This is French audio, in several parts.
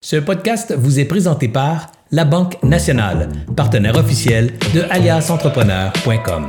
Ce podcast vous est présenté par La Banque Nationale, partenaire officiel de aliasentrepreneur.com.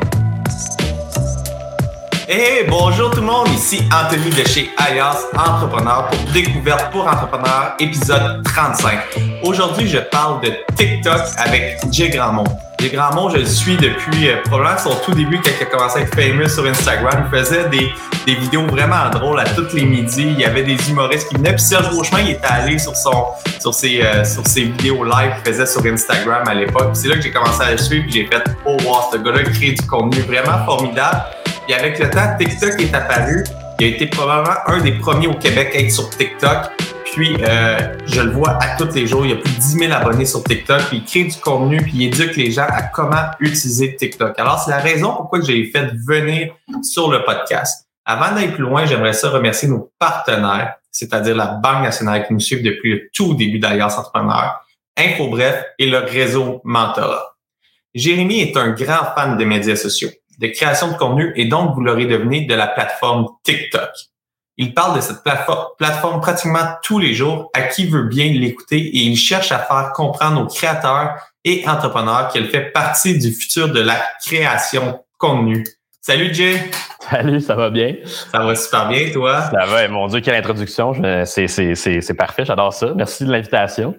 Hey, bonjour tout le monde, ici Anthony de chez Alias Entrepreneur pour Découverte pour Entrepreneurs, épisode 35. Aujourd'hui, je parle de TikTok avec Jay Grandmont. Jay Grandmont, je le suis depuis euh, probablement son tout début quand il a commencé à être famous sur Instagram. Il faisait des, des vidéos vraiment drôles à tous les midis. Il y avait des humoristes qui venaient. Puis Serge Beauchemin, il était allé sur, son, sur, ses, euh, sur ses vidéos live qu'il faisait sur Instagram à l'époque. C'est là que j'ai commencé à le suivre et j'ai fait « Oh wow, ce gars-là crée du contenu vraiment formidable ». Et avec le temps, TikTok est apparu. Il a été probablement un des premiers au Québec à être sur TikTok. Puis, euh, je le vois à tous les jours. Il y a plus de 10 000 abonnés sur TikTok. Puis, il crée du contenu. Puis, il éduque les gens à comment utiliser TikTok. Alors, c'est la raison pourquoi j'ai fait venir sur le podcast. Avant d'aller plus loin, j'aimerais ça remercier nos partenaires, c'est-à-dire la Banque nationale qui nous suit depuis le tout début d'Alliance Entrepreneur, InfoBref et le réseau Mentorat. Jérémy est un grand fan des médias sociaux de création de contenu et donc vous l'aurez devenu de la plateforme TikTok. Il parle de cette plateforme pratiquement tous les jours à qui veut bien l'écouter et il cherche à faire comprendre aux créateurs et entrepreneurs qu'elle fait partie du futur de la création de contenu. Salut Jay! Salut, ça va bien? Ça va super bien, toi? Ça va, mon Dieu, quelle introduction. C'est parfait, j'adore ça. Merci de l'invitation.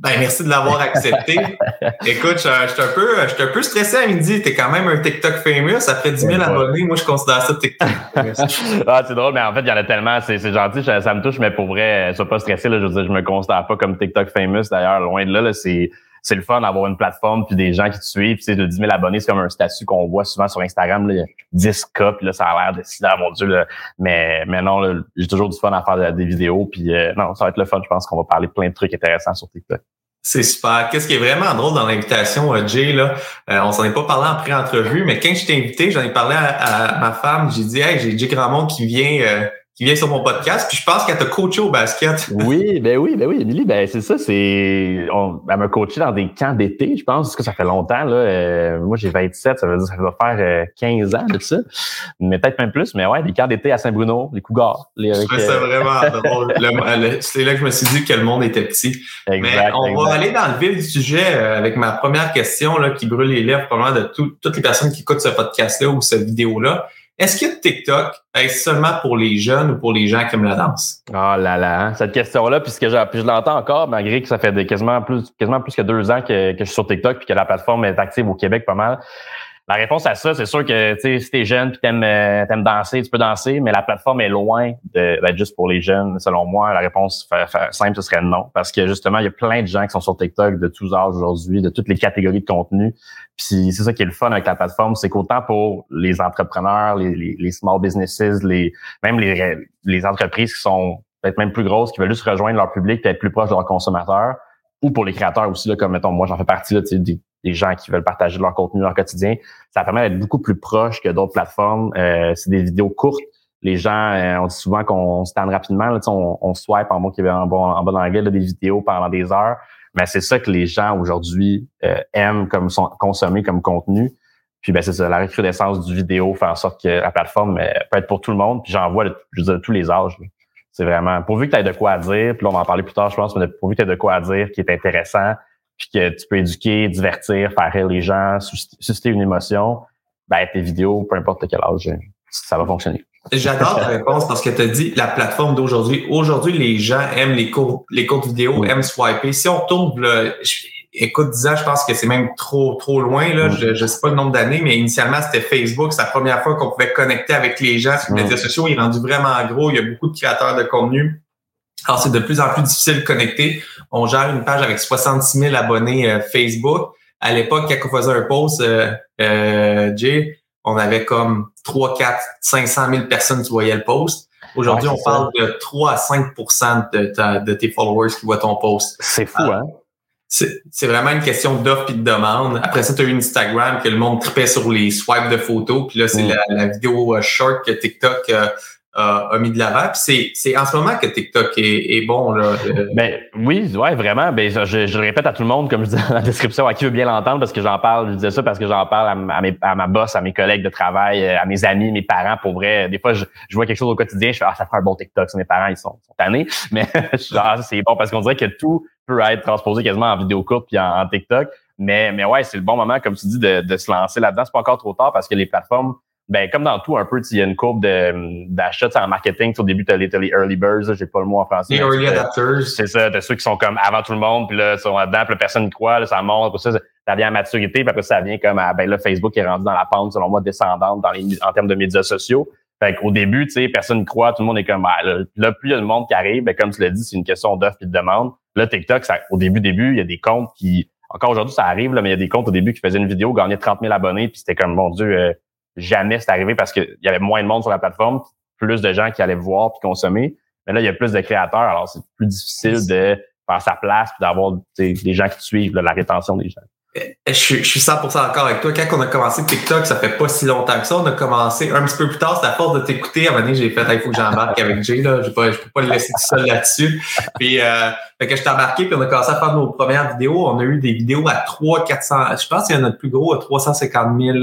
Ben, merci de l'avoir accepté. Écoute, je, suis un peu, je suis un peu stressé à midi. T'es quand même un TikTok famous. Après 10 000 abonnés, moi, je considère ça TikTok. ah, c'est drôle, mais en fait, il y en a tellement. C'est, gentil, ça, me touche, mais pour vrai, sois pas stressé. Là, je veux dire, je me considère pas comme TikTok famous. D'ailleurs, loin de là, là c'est, c'est le fun d'avoir une plateforme puis des gens qui te suivent. Puis, de 10 000 abonnés, c'est comme un statut qu'on voit souvent sur Instagram. Là, 10 cas, puis là, ça a l'air de ah, mon Dieu. Là. Mais, mais non, j'ai toujours du fun à faire des vidéos. Puis euh, non, ça va être le fun. Je pense qu'on va parler plein de trucs intéressants sur TikTok. C'est super. Qu'est-ce qui est vraiment drôle dans l'invitation, euh, Jay, là, euh, on s'en est pas parlé en pré-entrevue, mais quand je t'ai invité, j'en ai parlé à, ma femme, j'ai dit Hey, j'ai Jay Gramont qui vient euh, qui vient sur mon podcast, puis je pense qu'elle t'a coaché au basket. oui, ben oui, ben oui, Émilie, ben c'est ça, c'est. elle m'a coaché dans des camps d'été, je pense, parce que ça fait longtemps. Là. Euh, moi, j'ai 27, ça veut dire que ça va faire 15 euh, ans de ça. Mais peut-être même plus, mais ouais, des camps d'été à Saint-Bruno, les Cougars. Les, avec, c'est euh, vraiment drôle. c'est là que je me suis dit que le monde était petit. Exact, mais on va aller dans le vif du sujet avec ma première question là, qui brûle les lèvres probablement de toutes les personnes qui écoutent ce podcast-là ou cette vidéo-là. Est-ce que TikTok est seulement pour les jeunes ou pour les gens qui aiment la danse? Oh là là, hein, cette question-là, puisque je, je l'entends encore, malgré que ça fait quasiment plus quasiment plus que deux ans que, que je suis sur TikTok puis que la plateforme est active au Québec pas mal. La réponse à ça, c'est sûr que si t'es jeune puis t'aimes euh, aimes danser, tu peux danser, mais la plateforme est loin d'être juste pour les jeunes. Selon moi, la réponse simple, ce serait non. Parce que justement, il y a plein de gens qui sont sur TikTok de tous âges aujourd'hui, de toutes les catégories de contenu. Puis c'est ça qui est le fun avec la plateforme, c'est qu'autant pour les entrepreneurs, les, les, small businesses, les même les, les entreprises qui sont peut-être même plus grosses, qui veulent juste rejoindre leur public, être plus proche de leurs consommateurs, ou pour les créateurs aussi, là, comme mettons, moi j'en fais partie là, des, des gens qui veulent partager leur contenu leur quotidien. Ça permet d'être beaucoup plus proche que d'autres plateformes. Euh, c'est des vidéos courtes. Les gens, euh, on dit souvent qu'on se tente rapidement. Là, on, on swipe en mot qui en bon, en bon anglais des vidéos pendant des heures. Mais c'est ça que les gens aujourd'hui euh, aiment comme sont, consommer comme contenu. Puis ben c'est ça, la recrudescence du vidéo fait en sorte que la plateforme peut être pour tout le monde. Puis j'en vois je veux dire, tous les âges. C'est vraiment pourvu que tu aies de quoi dire, puis là, on va en parler plus tard, je pense, mais pourvu que tu aies de quoi dire qui est intéressant, puis que tu peux éduquer, divertir, faire rire les gens, susciter une émotion, ben tes vidéos, peu importe quel âge, ça va fonctionner. J'adore ta réponse parce que tu as dit la plateforme d'aujourd'hui. Aujourd'hui, les gens aiment les courtes, les courtes vidéos, aiment swiper. Si on tourne, là, écoute, 10 ans, je pense que c'est même trop trop loin. Là. Je ne sais pas le nombre d'années, mais initialement, c'était Facebook. C'est la première fois qu'on pouvait connecter avec les gens sur les médias sociaux. Il est rendu vraiment gros. Il y a beaucoup de créateurs de contenu alors, c'est de plus en plus difficile de connecter. On gère une page avec 66 000 abonnés euh, Facebook. À l'époque, quand on faisait un post, euh, euh, Jay, on avait comme 3, 4, 500 000 personnes qui voyaient le post. Aujourd'hui, on parle de 3 à 5 de, de tes followers qui voient ton post. C'est fou, hein? C'est vraiment une question d'offre et de demande. Après ça, tu as eu Instagram que le monde tripait sur les swipes de photos. Puis là, c'est mm. la, vidéo short que TikTok a mis de l'avant. Puis c'est en ce moment que TikTok est, bon. Là, Ben, oui, ouais, vraiment. Ben, je, je, le répète à tout le monde, comme je dis dans la description, à qui veut bien l'entendre, parce que j'en parle, je disais ça parce que j'en parle à, mes, à, ma boss, à mes collègues de travail, à mes amis, mes parents, pour vrai. Des fois, je, je vois quelque chose au quotidien, je fais Ah, ça fait un bon TikTok. Mes parents, ils sont, sont tannés. Mais ah, c'est bon parce qu'on dirait que tout peut être transposé quasiment en vidéo courte puis en, TikTok. Mais, mais ouais, c'est le bon moment, comme tu dis, de, de se lancer là-dedans. C'est pas encore trop tard parce que les plateformes ben comme dans tout un peu, il y a une courbe d'achat en marketing. Au début, tu as les, early birds, j'ai pas le mot en français. Les early adapters. C'est ça, t'as ceux qui sont comme avant tout le monde, puis là, ils sont là-dedans, puis personne ne croit, là, ça monte, ça, ça vient à maturité, puis après ça vient comme à, ben là, Facebook est rendu dans la pente, selon moi, descendante dans les, en termes de médias sociaux. Fait qu'au début, tu sais, personne ne croit, tout le monde est comme, ah, là, plus il y a de monde qui arrive, ben, comme tu l'as dit, c'est une question d'offre et de demande. Là, TikTok, ça, au début, début, il y a des comptes qui, encore aujourd'hui, ça arrive, là, mais il y a des comptes au début qui faisaient une vidéo, gagnaient 30 000 abonnés, puis c'était comme, mon Dieu, euh, jamais c'est arrivé parce qu'il y avait moins de monde sur la plateforme, plus de gens qui allaient voir puis consommer. Mais là, il y a plus de créateurs, alors c'est plus difficile de faire sa place puis d'avoir des gens qui te suivent, la rétention des gens. Eh, je suis, je suis 100% d'accord avec toi. Quand on a commencé TikTok, ça fait pas si longtemps que ça. On a commencé un petit peu plus tard. C'est à force de t'écouter. À un moment donné, j'ai fait, il faut que j'embarque avec Jay, là. Je peux, peux pas le laisser tout seul là-dessus. Puis, euh, fait que je t'ai embarqué, puis on a commencé à faire nos premières vidéos. On a eu des vidéos à 3, 400, je pense qu'il y en a notre plus gros à 350 000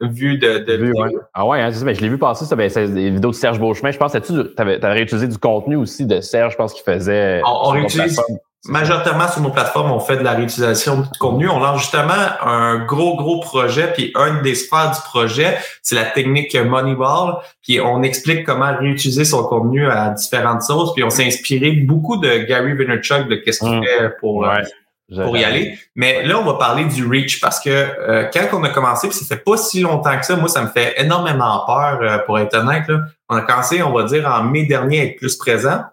vues de, de vidéos. Ah ouais, hein, je l'ai vu passer, ça, ben, c'est des vidéos de Serge Beauchemin. Je pense que tu avais, avais réutilisé du contenu aussi de Serge, je pense qu'il faisait. On, on réutilise, Majoritairement sur nos plateformes, on fait de la réutilisation de contenu. On lance justement un gros, gros projet, puis un des sphères du projet, c'est la technique Moneyball, puis on explique comment réutiliser son contenu à différentes sources, puis on s'est inspiré beaucoup de Gary Vaynerchuk, de qu'est-ce qu'il mmh. fait pour, euh, pour y aller. Mais là, on va parler du reach parce que euh, quand on a commencé, puis ça fait pas si longtemps que ça, moi, ça me fait énormément peur, euh, pour être honnête. Là. On a commencé, on va dire, en mai dernier à être plus présent.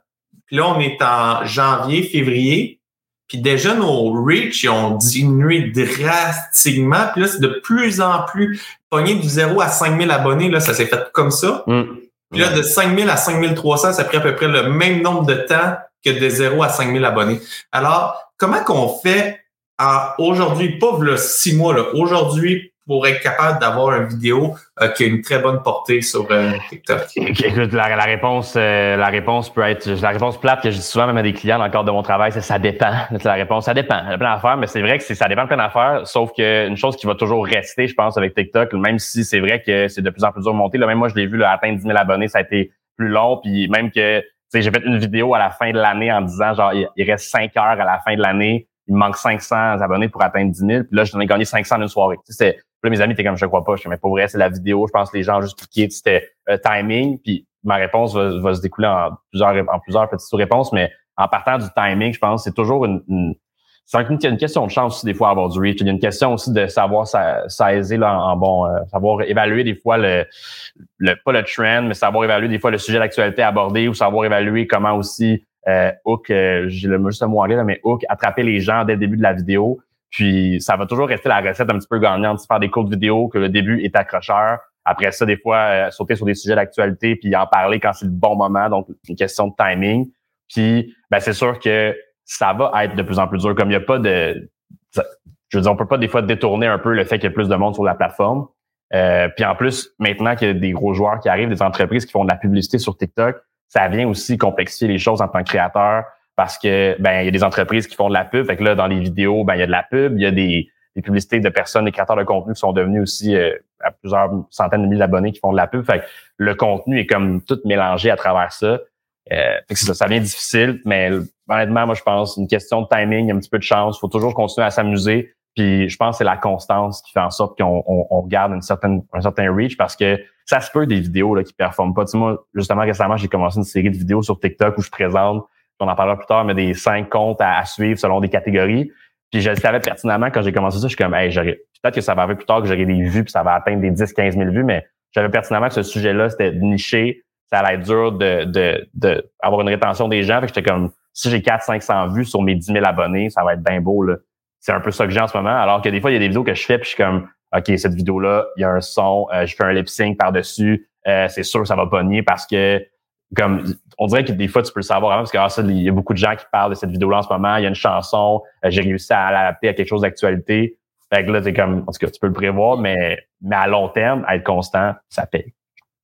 Puis là, on est en janvier, février. Puis déjà, nos reach, ils ont diminué drastiquement. Puis là, c'est de plus en plus pogné du 0 à 5000 abonnés. Là, ça s'est fait comme ça. Mm. Puis là, de 5000 à 5300, ça a pris à peu près le même nombre de temps que de 0 à 5000 abonnés. Alors, comment qu'on fait aujourd'hui, pas le six mois, aujourd'hui, pour être capable d'avoir une vidéo euh, qui a une très bonne portée sur euh, TikTok? Écoute, la, réponse, euh, la réponse peut être, la réponse plate que je dis souvent même à des clients dans le cadre de mon travail, c'est ça dépend. La réponse, ça dépend. Il y a plein d'affaires, mais c'est vrai que ça dépend de plein d'affaires. Sauf qu'une chose qui va toujours rester, je pense, avec TikTok, même si c'est vrai que c'est de plus en plus dur de. Là, même moi, je l'ai vu là, atteindre 10 000 abonnés, ça a été plus long. Puis même que j'ai fait une vidéo à la fin de l'année en disant genre il reste 5 heures à la fin de l'année il me manque 500 abonnés pour atteindre 10 000. Puis là, j'en ai gagné 500 une soirée. Sais, là, mes amis étaient comme, je crois pas. Je mais pour vrai, c'est la vidéo. Je pense que les gens ont juste cliqué. C'était euh, timing. Puis ma réponse va, se découler en plusieurs, en plusieurs petites réponses. Mais en partant du timing, je pense c'est toujours une, une c'est une, question de chance aussi des fois à avoir du reach. Il y a une question aussi de savoir saisir là, en, bon, euh, savoir évaluer des fois le, le, pas le trend, mais savoir évaluer des fois le sujet d'actualité abordé ou savoir évaluer comment aussi euh, Hook, euh, j'ai le juste mot anglais, mais Hook, attraper les gens dès le début de la vidéo. Puis ça va toujours rester la recette un petit peu gagnante, faire des courtes vidéos, que le début est accrocheur. Après ça, des fois, euh, sauter sur des sujets d'actualité, puis en parler quand c'est le bon moment, donc une question de timing. Puis ben, c'est sûr que ça va être de plus en plus dur. Comme il n'y a pas de. Je veux dire, on peut pas des fois détourner un peu le fait qu'il y a plus de monde sur la plateforme. Euh, puis en plus, maintenant qu'il y a des gros joueurs qui arrivent, des entreprises qui font de la publicité sur TikTok, ça vient aussi complexifier les choses en tant que créateur parce que ben il y a des entreprises qui font de la pub. Fait que là, dans les vidéos, ben il y a de la pub, il y a des, publicités de personnes, des créateurs de contenu qui sont devenus aussi euh, à plusieurs centaines de milliers d'abonnés qui font de la pub. Fait que le contenu est comme tout mélangé à travers ça. Euh, fait que ça, ça devient difficile, mais honnêtement, moi je pense une question de timing, un petit peu de chance. Il faut toujours continuer à s'amuser. Puis je pense que c'est la constance qui fait en sorte qu'on on, on garde une certaine, un certain reach parce que ça se peut des vidéos là, qui performent pas. Tu sais, moi, justement, récemment, j'ai commencé une série de vidéos sur TikTok où je présente, on en parlera plus tard, mais des cinq comptes à, suivre selon des catégories. Puis je savais pertinemment quand j'ai commencé ça, je suis comme, hey, peut-être que ça va arriver plus tard que j'aurai des vues, puis ça va atteindre des 10, 15 000 vues, mais j'avais pertinemment que ce sujet-là, c'était niché, ça allait être dur de, de, de avoir une rétention des gens. Fait que j'étais comme, si j'ai 4 500 vues sur mes 10 000 abonnés, ça va être bien beau, là. C'est un peu ça que j'ai en ce moment. Alors que des fois, il y a des vidéos que je fais, puis je suis comme, OK, cette vidéo-là, il y a un son, euh, je fais un lip sync par-dessus, euh, c'est sûr que ça va pogner parce que comme on dirait que des fois tu peux le savoir avant parce que ah, ça, il y a beaucoup de gens qui parlent de cette vidéo-là en ce moment, il y a une chanson, euh, j'ai réussi à l'adapter à quelque chose d'actualité. Fait que là, c'est comme, en tout cas, tu peux le prévoir, mais, mais à long terme, être constant, ça paye.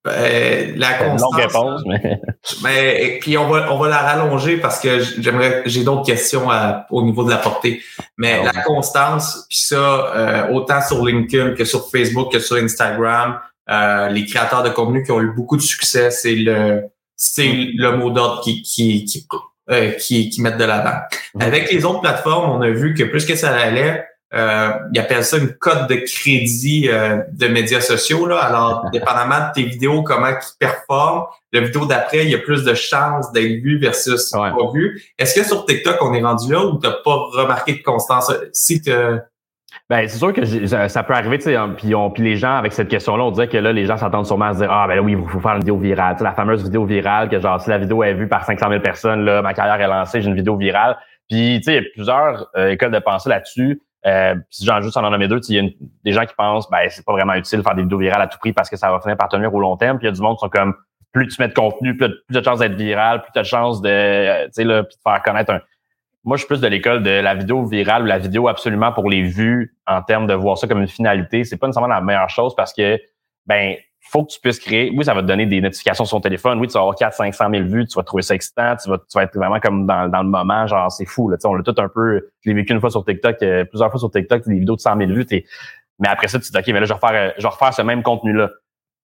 Ben, la constance. Longue réponse, mais. mais et puis on va, on va la rallonger parce que j'aimerais, j'ai d'autres questions à, au niveau de la portée. Mais la constance, puis ça, euh, autant sur LinkedIn que sur Facebook que sur Instagram, euh, les créateurs de contenu qui ont eu beaucoup de succès, c'est le, c'est le mot d'ordre qui, qui, qui, euh, qui, qui mettent de l'avant. Avec les autres plateformes, on a vu que plus que ça allait, euh, ils appellent ça une cote de crédit euh, de médias sociaux. Là. Alors, dépendamment de tes vidéos, comment ils performent, la vidéo d'après, il y a plus de chances d'être vu versus pas vu. Est-ce que sur TikTok, on est rendu là ou tu n'as pas remarqué de constance? Si ben, c'est sûr que ça, peut arriver, tu sais, puis, puis les gens, avec cette question-là, on dirait que là, les gens s'attendent sûrement à se dire, ah, ben oui, il faut faire une vidéo virale. Tu sais, la fameuse vidéo virale, que genre, si la vidéo est vue par 500 000 personnes, là, ma carrière est lancée, j'ai une vidéo virale. Puis, tu sais, il y a plusieurs euh, écoles de pensée là-dessus. Euh, si j'en juste en nommer deux, il y a des gens qui pensent ben c'est pas vraiment utile de faire des vidéos virales à tout prix parce que ça va finir par tenir au long terme. Puis il y a du monde qui sont comme plus tu mets de contenu, plus, plus de chances d'être viral, plus tu as de chances de, euh, tu sais, là, de faire connaître un. Moi, je suis plus de l'école de la vidéo virale ou la vidéo absolument pour les vues en termes de voir ça comme une finalité. C'est pas nécessairement la meilleure chose parce que ben faut que tu puisses créer. Oui, ça va te donner des notifications sur ton téléphone. Oui, tu vas avoir 4 500 000 vues. Tu vas trouver ça excitant. Tu vas, tu vas être vraiment comme dans, dans le moment. Genre, c'est fou. Là. Tu sais, on l'a tout un peu... Je l'ai vécu une fois sur TikTok, euh, plusieurs fois sur TikTok, des vidéos de 100 000 vues. Mais après ça, tu te dis, OK, mais là, je vais refaire, euh, je vais refaire ce même contenu-là.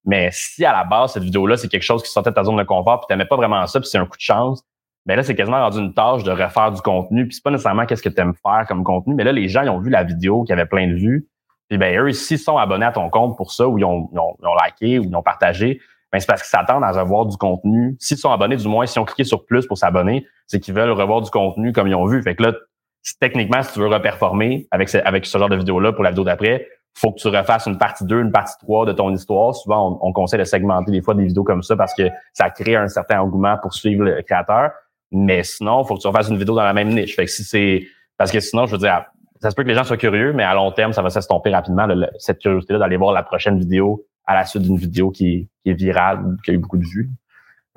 Mais si à la base, cette vidéo-là, c'est quelque chose qui sortait de ta zone de confort, puis tu n'aimais pas vraiment ça, puis c'est un coup de chance, ben là, c'est quasiment rendu une tâche de refaire du contenu. Puis c'est pas nécessairement qu'est-ce que tu aimes faire comme contenu, mais là, les gens, ils ont vu la vidéo qui avait plein de vues. Puis ben eux, s'ils sont abonnés à ton compte pour ça, ou ils ont, ils ont, ils ont liké, ou ils ont partagé, ben c'est parce qu'ils s'attendent à revoir du contenu. S'ils sont abonnés, du moins, s'ils ont cliqué sur plus pour s'abonner, c'est qu'ils veulent revoir du contenu comme ils ont vu. Fait que là, techniquement, si tu veux reperformer avec ce, avec ce genre de vidéo-là pour la vidéo d'après, faut que tu refasses une partie 2, une partie 3 de ton histoire. Souvent, on, on, conseille de segmenter des fois des vidéos comme ça parce que ça crée un certain engouement pour suivre le créateur. Mais sinon, faut que tu refasses une vidéo dans la même niche. Fait que si c'est parce que sinon, je veux dire, ça se peut que les gens soient curieux, mais à long terme, ça va s'estomper rapidement, cette curiosité-là d'aller voir la prochaine vidéo à la suite d'une vidéo qui, est virale, qui a eu beaucoup de vues.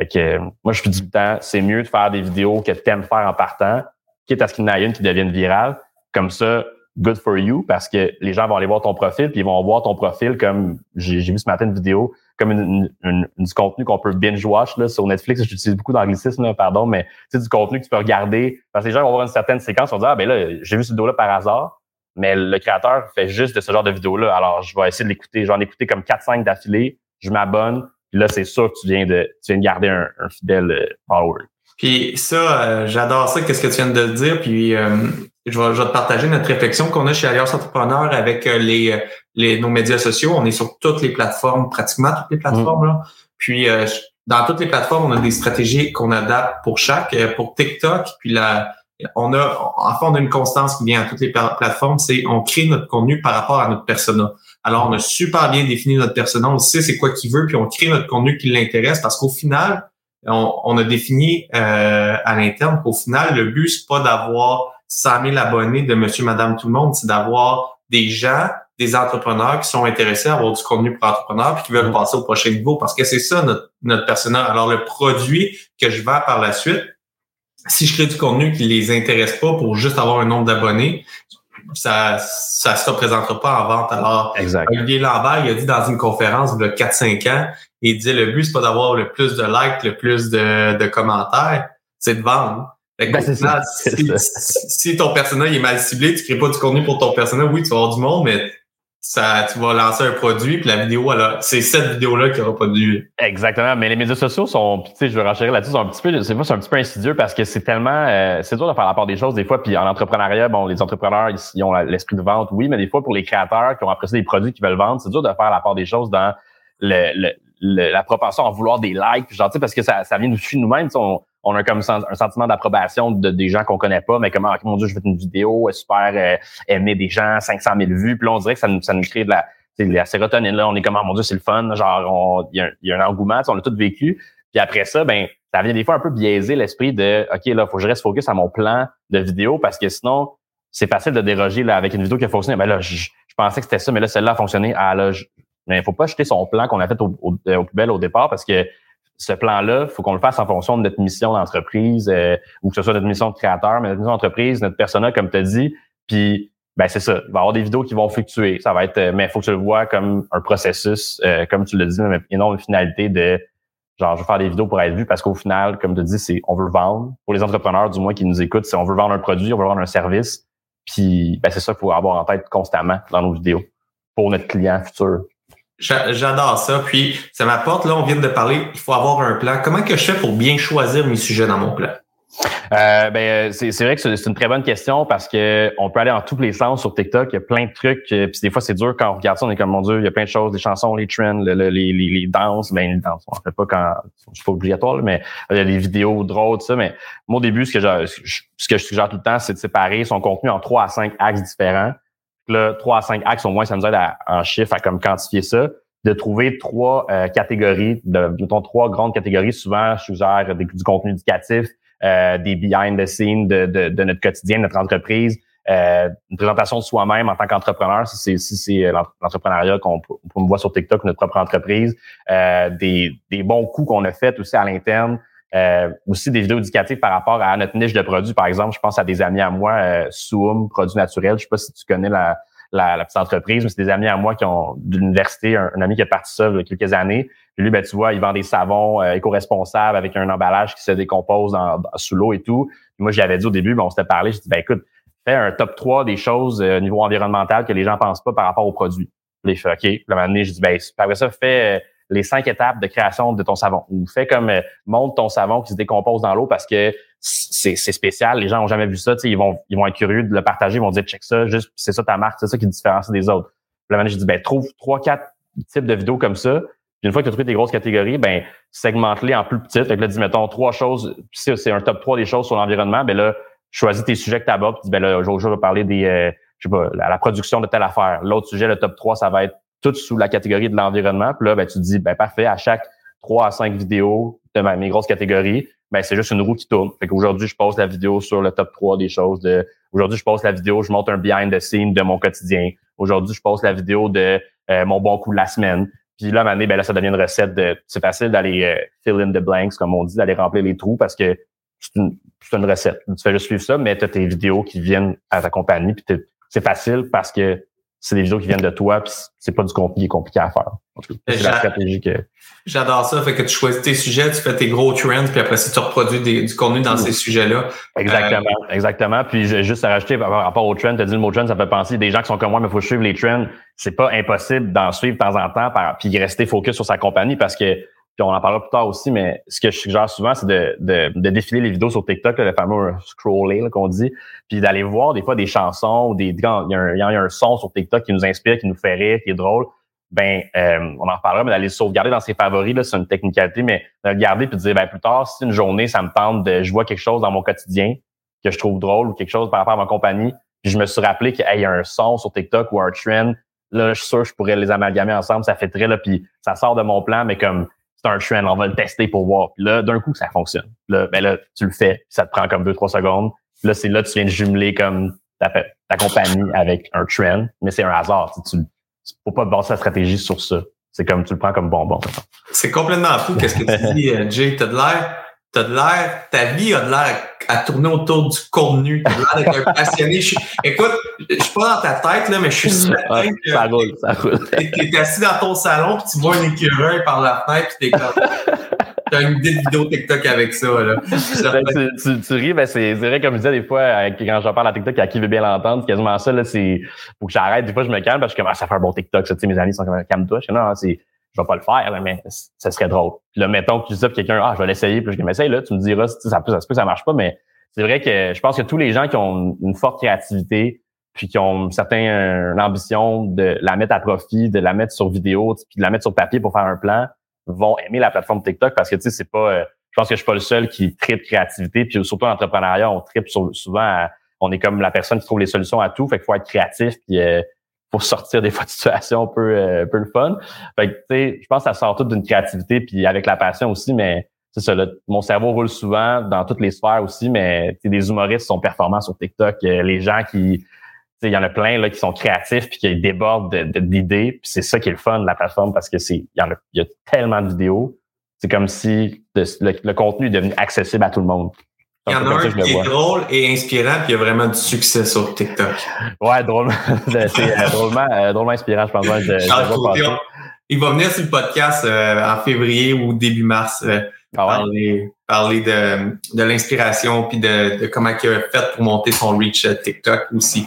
Fait que, moi, je suis du temps, c'est mieux de faire des vidéos que tu aimes faire en partant, quitte à ce qu'il y en ait une qui devienne virale. Comme ça, good for you, parce que les gens vont aller voir ton profil, puis ils vont voir ton profil comme, j'ai vu ce matin une vidéo, comme une, une, du contenu qu'on peut binge-watch là, sur Netflix. J'utilise beaucoup d'anglicisme, pardon, mais c'est du contenu que tu peux regarder. Parce que les gens vont voir une certaine séquence, vont dire, ah, ben là, j'ai vu cette vidéo-là par hasard, mais le créateur fait juste de ce genre de vidéo-là. Alors, je vais essayer de l'écouter. J'en ai écouté comme 4-5 d'affilée. Je m'abonne. Là, c'est sûr que tu viens de, tu viens de garder un, un fidèle euh, follower. Puis ça, euh, j'adore ça, qu'est-ce que tu viens de dire. Puis euh, je, vais, je, vais, te partager notre réflexion qu'on a chez Alliance Entrepreneur avec les, les, nos médias sociaux. On est sur toutes les plateformes, pratiquement toutes les plateformes. Là. Puis dans toutes les plateformes, on a des stratégies qu'on adapte pour chaque. Pour TikTok, puis on a, en fait, on a une constance qui vient à toutes les plateformes, c'est on crée notre contenu par rapport à notre persona. Alors, on a super bien défini notre persona, on sait c'est quoi qu'il veut, puis on crée notre contenu qui l'intéresse parce qu'au final, on, a défini euh, à l'interne qu'au final, le but, c'est pas d'avoir 100 000 abonnés de monsieur, madame, tout le monde, c'est d'avoir des gens, des entrepreneurs qui sont intéressés à avoir du contenu pour entrepreneurs puis qui veulent passer au prochain niveau parce que c'est ça notre, notre persona. Alors, le produit que je vends par la suite, si je crée du contenu qui les intéresse pas pour juste avoir un nombre d'abonnés, ça ça se représentera pas en vente. Alors, Olivier Lambert, il a dit dans une conférence de 4-5 ans, il disait le but, c'est pas d'avoir le plus de likes, le plus de, de commentaires, c'est de vendre. Ben, si, ton personnage est mal ciblé, tu crées pas du contenu pour ton personnage, oui, tu vas avoir du monde, mais ça, tu vas lancer un produit, puis la vidéo, c'est cette vidéo-là qui aura pas de Exactement. Mais les médias sociaux sont, tu sais, je vais renchérir là-dessus, sont un petit peu, c'est c'est un petit peu insidieux parce que c'est tellement, euh, c'est dur de faire la part des choses des fois. Puis en entrepreneuriat, bon, les entrepreneurs, ils, ont l'esprit de vente, oui, mais des fois pour les créateurs qui ont apprécié des produits qu'ils veulent vendre, c'est dur de faire la part des choses dans le, la propension à vouloir des likes, genre, tu sais, parce que ça, ça vient de nous-mêmes on a comme un sentiment d'approbation de des gens qu'on connaît pas, mais comment, mon Dieu, je fais une vidéo, super euh, aimée des gens, 500 000 vues, puis là, on dirait que ça nous, ça nous crée de la, de la sérotonine, là, on est comme, oh, mon Dieu, c'est le fun, genre, il y, a un engouement, on l'a tout vécu, puis après ça, ben, ça vient des fois un peu biaiser l'esprit de, OK, là, faut que je reste focus à mon plan de vidéo, parce que sinon, c'est facile de déroger là, avec une vidéo qui a fonctionné. Ben là, je, pensais que c'était ça, mais là, celle-là a fonctionné. Ah là, je, mais il faut pas jeter son plan qu'on a fait au, au, au poubelle au départ parce que ce plan-là, il faut qu'on le fasse en fonction de notre mission d'entreprise, euh, ou que ce soit notre mission de créateur, mais notre mission d'entreprise, notre persona, comme tu as dit. Puis ben c'est ça. Il va y avoir des vidéos qui vont fluctuer. Ça va être, mais il faut que tu le vois comme un processus, comme tu le dis, mais non une finalité de genre je veux faire des vidéos pour être vu parce qu'au final, comme tu dis, c'est on veut vendre. Pour les entrepreneurs, du moins qui nous écoutent, c'est on veut vendre un produit, on veut vendre un service. Puis ben, c'est ça qu'il faut avoir en tête constamment dans nos vidéos pour notre client futur. J'adore ça. Puis ça m'apporte, là, on vient de parler, il faut avoir un plan. Comment que je fais pour bien choisir mes sujets dans mon plan? Euh, ben, c'est, vrai que c'est une très bonne question parce que on peut aller en tous les sens sur TikTok. Il y a plein de trucs. Euh, puis des fois, c'est dur quand on regarde ça. On est comme mon Dieu, il y a plein de choses, les chansons, les trends, les, les, les, danses. Ben, les danses, on fait pas quand c'est pas obligatoire, mais il y a les vidéos drôles, tout ça. Mais moi, au début, ce que je, ce que je suggère tout le temps, c'est de séparer son contenu en trois à cinq axes différents. Là, trois à cinq axes, au moins, ça nous aide à, en chiffre à comme quantifier ça de trouver trois euh, catégories, de, mettons trois grandes catégories. Souvent, je suggère du contenu éducatif, euh, des behind the scenes de, de, de, notre quotidien, de notre entreprise, euh, une présentation de soi-même en tant qu'entrepreneur, si c'est si c'est l'entrepreneuriat qu'on voir sur TikTok, notre propre entreprise, euh, des, des bons coups qu'on a fait aussi à l'interne, euh, aussi des vidéos éducatives par rapport à notre niche de produits. Par exemple, je pense à des amis à moi, euh, Soum, produits naturels. Je sais pas si tu connais la, la, la petite entreprise, mais c'est des amis à moi qui ont d'université, un, un, ami qui a parti ça il y a quelques années. Puis lui, ben, tu vois, il vend des savons euh, éco-responsables avec un emballage qui se décompose dans, sous l'eau et tout. Puis moi, j'avais dit au début, ben, on s'était parlé, j'ai dit, ben écoute, fais un top 3 des choses euh, au niveau environnemental que les gens pensent pas par rapport aux produits. OK. Puis, moment donné, je dis, ben, après ça, fais euh, les cinq étapes de création de ton savon. Ou fais comme, monte ton savon qui se décompose dans l'eau parce que c'est spécial. Les gens ont jamais vu ça. Ils vont, ils vont être curieux de le partager. Ils vont dire, check ça, juste, c'est ça ta marque, c'est ça qui te différencie des autres. Puis, là, je dis, ben, trouve trois, quatre types de vidéos comme ça une fois que tu as trouvé tes grosses catégories, ben segmente-les en plus petites. Fait que là, dis, mettons, trois choses, si c'est un top 3 des choses sur l'environnement, ben là, choisis tes sujets que tu abordes, dis, ben là, je vais parler des, euh, je sais pas, la, production de telle affaire. L'autre sujet, le top 3, ça va être tout sous la catégorie de l'environnement. Puis là, ben, tu te dis, ben parfait, à chaque 3 à 5 vidéos de mes grosses catégories, ben c'est juste une roue qui tourne. Fait qu'aujourd'hui, je pose la vidéo sur le top 3 des choses de aujourd'hui, je pose la vidéo, je monte un behind the scene de mon quotidien. Aujourd'hui, je pose la vidéo de euh, mon bon coup de la semaine. Puis là, à ben là, ça devient une recette de. C'est facile d'aller euh, fill in the blanks, comme on dit, d'aller remplir les trous parce que c'est une, une, recette. Tu fais juste suivre ça, mais tu as tes vidéos qui viennent à ta compagnie. Puis c'est facile parce que c'est des vidéos qui viennent de toi, puis c'est pas du contenu qui est compliqué à faire. C'est la stratégie que. J'adore ça. Fait que tu choisis tes sujets, tu fais tes gros trends, puis après ça, tu reproduis du contenu dans ces sujets-là. Exactement, euh, exactement. Puis juste à rajouter par rapport aux trends, tu as dit le mot trend, ça fait penser des gens qui sont comme moi, mais il faut suivre les trends. C'est pas impossible d'en suivre de temps en temps, puis rester focus sur sa compagnie parce que puis on en parlera plus tard aussi, mais ce que je suggère souvent, c'est de, de, de, défiler les vidéos sur TikTok, le fameux scroller qu'on dit, puis d'aller voir des fois des chansons ou des il y, a un, il y, a un, son sur TikTok qui nous inspire, qui nous fait rire, qui est drôle. Ben, euh, on en reparlera, mais d'aller le sauvegarder dans ses favoris, là, c'est une technicalité, mais de le garder puis de dire, ben plus tard, si une journée, ça me tente de, je vois quelque chose dans mon quotidien que je trouve drôle ou quelque chose par rapport à ma compagnie, puis je me suis rappelé qu'il y a un son sur TikTok ou un trend, là, je suis sûr que je pourrais les amalgamer ensemble, ça fait très là, puis ça sort de mon plan, mais comme c'est un trend, on va le tester pour voir. Puis là, d'un coup, ça fonctionne. Là, ben là, tu le fais, ça te prend comme deux, trois secondes. Là, c'est là, tu viens de jumeler comme ta, ta compagnie avec un trend, mais c'est un hasard. Tu, tu faut pas baser ta stratégie sur ça. C'est comme tu le prends comme bonbon. C'est complètement fou. Qu'est-ce que tu dis, euh, Jay? T'as de l'air, t'as de l'air, ta vie a de l'air à tourner autour du contenu. L'air d'être un passionné. écoute, je suis pas dans ta tête, là, mais je suis certain que. Ça roule, ça roule. T'es assis dans ton salon, puis tu vois un écureuil par la fenêtre, puis t'es comme. T'as une idée de vidéo TikTok avec ça, là. Ben, tu, tu, tu, ris, ben c'est vrai, comme je disais des fois, quand j'en parle à TikTok, à qui veut bien l'entendre, c'est quasiment ça, là, c'est, faut que j'arrête. Des fois, je me calme parce que je ah, ça fait un bon TikTok, ça, tu sais, mes amis sont comme, calme-toi. Je non, c'est, je vais pas le faire, mais ça serait drôle. Puis là, mettons que tu dis ça, quelqu'un, ah, je vais l'essayer, puis je dis, essaye, là, tu me diras, ça, ça, ça peut, ça marche pas, mais c'est vrai que je pense que tous les gens qui ont une forte créativité, puis qui ont certaine ambition de la mettre à profit, de la mettre sur vidéo, puis de la mettre sur papier pour faire un plan, vont aimer la plateforme TikTok parce que tu sais, c'est pas. Euh, je pense que je suis pas le seul qui tripe créativité, puis surtout en entrepreneuriat, on tripe souvent. on est comme la personne qui trouve les solutions à tout, fait qu'il faut être créatif, puis euh, faut sortir des fois de situations un peu, euh, peu le fun. Fait que je pense que ça sort tout d'une créativité, puis avec la passion aussi, mais ça. mon cerveau roule souvent dans toutes les sphères aussi, mais des humoristes sont performants sur TikTok. les gens qui il y en a plein là, qui sont créatifs puis qui débordent d'idées. Puis c'est ça qui est le fun de la plateforme parce que c'est il y, a, y a tellement de vidéos. C'est comme si le, contenu est devenu accessible à tout le monde. Il y en a un qui est drôle et inspirant, puis il y a vraiment du succès sur TikTok. Ouais, drôlement. c'est euh, drôlement, euh, drôlement inspirant, je pense. je, il va venir sur le podcast euh, en février ou début mars ah parler, parler de, de l'inspiration puis de, de, comment il a fait pour monter son reach TikTok aussi.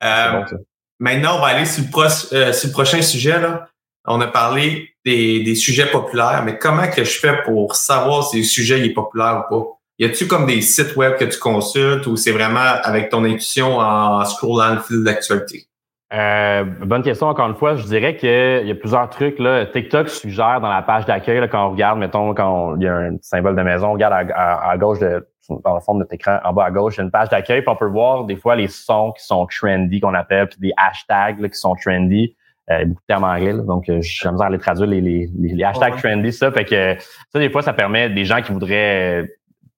maintenant, on va aller sur le, sur le prochain sujet. Là. On a parlé des, des, sujets populaires, mais comment que je fais pour savoir si le sujet est populaire ou pas? Y a-tu comme des sites web que tu consultes ou c'est vraiment avec ton intuition en scrollant le fil d'actualité? Euh, bonne question encore une fois. Je dirais qu'il y a plusieurs trucs. Là. TikTok suggère dans la page d'accueil, quand on regarde, mettons, quand il y a un symbole de maison, on regarde à, gauche, de, dans le fond de notre écran, en bas à gauche, il y a une page d'accueil, puis on peut voir des fois les sons qui sont trendy, qu'on appelle, puis des hashtags qui sont trendy. Euh, beaucoup de termes anglais, donc euh, j'ai les traduire les, les, les hashtags trendy, ça. Fait que ça, des fois, ça permet des gens qui voudraient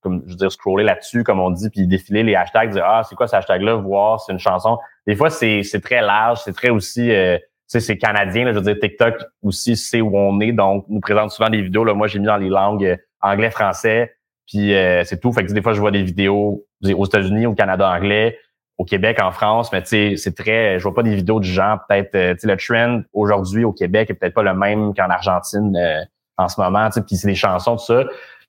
comme je veux dire, scroller là-dessus, comme on dit, puis défiler les hashtags, dire Ah, c'est quoi ce hashtag-là, voir, c'est une chanson. Des fois, c'est, c'est très large, c'est très aussi euh, c'est canadien, là, je veux dire, TikTok aussi c'est où on est, donc nous présente souvent des vidéos. Là, moi, j'ai mis dans les langues euh, anglais, français, puis euh, c'est tout. Fait que des fois, je vois des vidéos aux États-Unis, au Canada anglais, au Québec, en France, mais tu sais, c'est très. Je vois pas des vidéos du genre, peut-être, euh, tu sais, le trend aujourd'hui au Québec est peut-être pas le même qu'en Argentine en ce moment, tu sais, puis c'est des chansons, tout ça.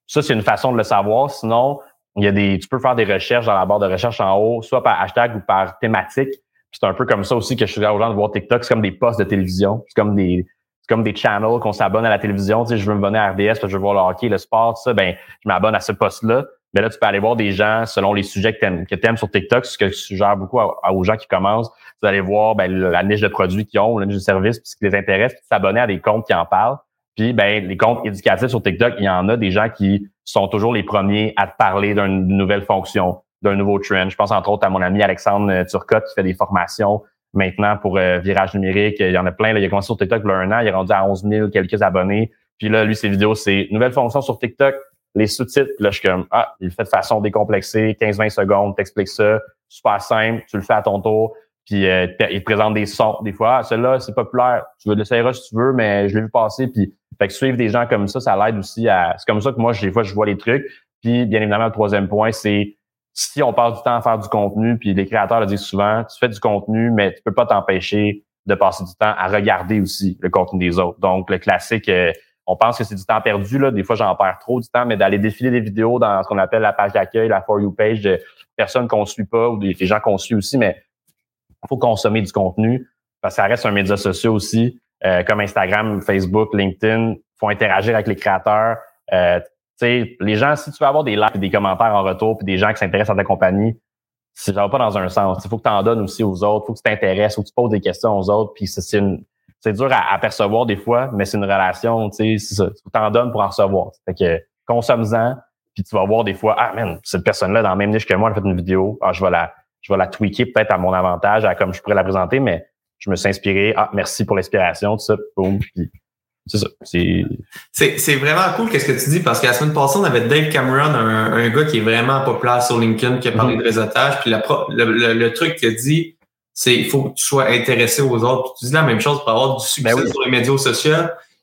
Ça, c'est une façon de le savoir. Sinon, il y a des, tu peux faire des recherches dans la barre de recherche en haut, soit par hashtag ou par thématique. C'est un peu comme ça aussi que je suis aux gens de voir TikTok. C'est comme des posts de télévision. C'est comme des, c'est comme des channels qu'on s'abonne à la télévision. Tu sais, je veux me abonner à RDS parce que je veux voir le hockey, le sport, ça. Ben, je m'abonne à ce poste-là. Mais là, tu peux aller voir des gens selon les sujets que tu aimes, que aimes sur TikTok, ce que je suggère beaucoup aux gens qui commencent. Vous allez voir ben, la niche de produits qu'ils ont, la niche de services, puis ce qui les intéresse, puis s'abonner à des comptes qui en parlent. Puis, ben, les comptes éducatifs sur TikTok, il y en a des gens qui sont toujours les premiers à te parler d'une nouvelle fonction, d'un nouveau trend. Je pense entre autres à mon ami Alexandre euh, Turcotte qui fait des formations maintenant pour euh, virage numérique. Il y en a plein. Là. Il a commencé sur TikTok il y a un an. Il est rendu à 11 000 quelques abonnés. Puis là, lui, ses vidéos, c'est nouvelle fonction sur TikTok, les sous-titres. Là, je suis comme, ah, il le fait de façon décomplexée, 15-20 secondes, t'expliques ça, super simple, tu le fais à ton tour. Puis euh, il te présente des sons. Des fois, ah, celui-là, c'est populaire. Tu veux l'essayer si tu veux, mais je l'ai vu passer. Puis fait que suivre des gens comme ça, ça l'aide aussi à. C'est comme ça que moi, des fois, je vois les trucs. Puis bien évidemment, le troisième point, c'est si on passe du temps à faire du contenu, puis les créateurs le disent souvent, tu fais du contenu, mais tu peux pas t'empêcher de passer du temps à regarder aussi le contenu des autres. Donc, le classique, euh, on pense que c'est du temps perdu. Là. Des fois, j'en perds trop du temps, mais d'aller défiler des vidéos dans ce qu'on appelle la page d'accueil, la For You page de personnes qu'on suit pas ou des, gens qu'on suit aussi, mais il faut consommer du contenu parce que ça reste un média social aussi, euh, comme Instagram, Facebook, LinkedIn, faut interagir avec les créateurs. Euh, les gens, si tu veux avoir des likes des commentaires en retour, puis des gens qui s'intéressent à ta compagnie, ça va pas dans un sens. Il faut que tu en donnes aussi aux autres, faut que tu t'intéresses, faut que tu poses des questions aux autres. Puis c'est une, c'est dur à, percevoir des fois, mais c'est une relation, tu sais, c'est ça. Tu t'en donnes pour en recevoir. Fait que consomme-en, puis tu vas voir des fois, ah man, cette personne-là dans la même niche que moi, elle a fait une vidéo, ah, je vais la, je vais la tweaker peut-être à mon avantage, à comme je pourrais la présenter, mais je me suis inspiré. Ah, merci pour l'inspiration, tout ça. Boum. c'est ça. C'est vraiment cool qu'est-ce que tu dis parce que la semaine passée, on avait Dave Cameron, un, un gars qui est vraiment populaire sur LinkedIn, qui a parlé mm-hmm. de réseautage. Puis le, le, truc qu'il a dit, c'est il faut que tu sois intéressé aux autres. tu dis la même chose pour avoir du succès ben sur les médias sociaux,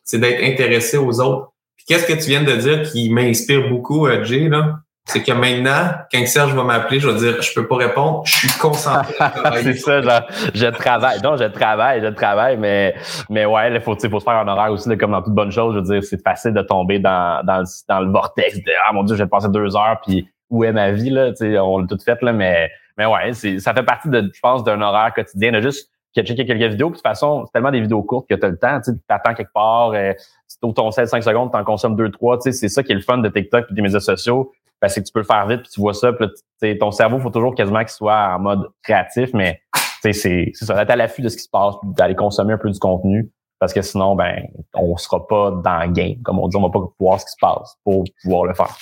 c'est d'être intéressé aux autres. Puis qu'est-ce que tu viens de dire qui m'inspire beaucoup, euh, Jay, là? C'est que maintenant, quand Serge va m'appeler, je vais dire, je peux pas répondre, je suis concentré. c'est ça, genre, je travaille. Non, je travaille, je travaille, mais, mais ouais, il faut, faut se faire un horaire aussi, comme dans toute bonne chose. Je veux dire, c'est facile de tomber dans, dans, dans le vortex de, ah mon Dieu, je vais passer deux heures, puis où est ma vie, là, tu sais, on l'a tout fait, là, mais, mais ouais, ça fait partie de, je pense, d'un horaire quotidien, de juste checker quelques vidéos. Puis de toute façon, c'est tellement des vidéos courtes que tu as le temps. Tu attends quelque part, euh, tu ton 7, 5 secondes, tu en consommes 2, 3. C'est ça qui est le fun de TikTok et des médias sociaux ben, c'est que tu peux le faire vite, puis tu vois ça, puis ton cerveau, faut toujours quasiment qu'il soit en mode créatif, mais c'est ça, d'être à l'affût de ce qui se passe, d'aller consommer un peu du contenu, parce que sinon, ben, on sera pas dans le game. Comme on dit, on va pas pouvoir ce qui se passe pour pouvoir le faire.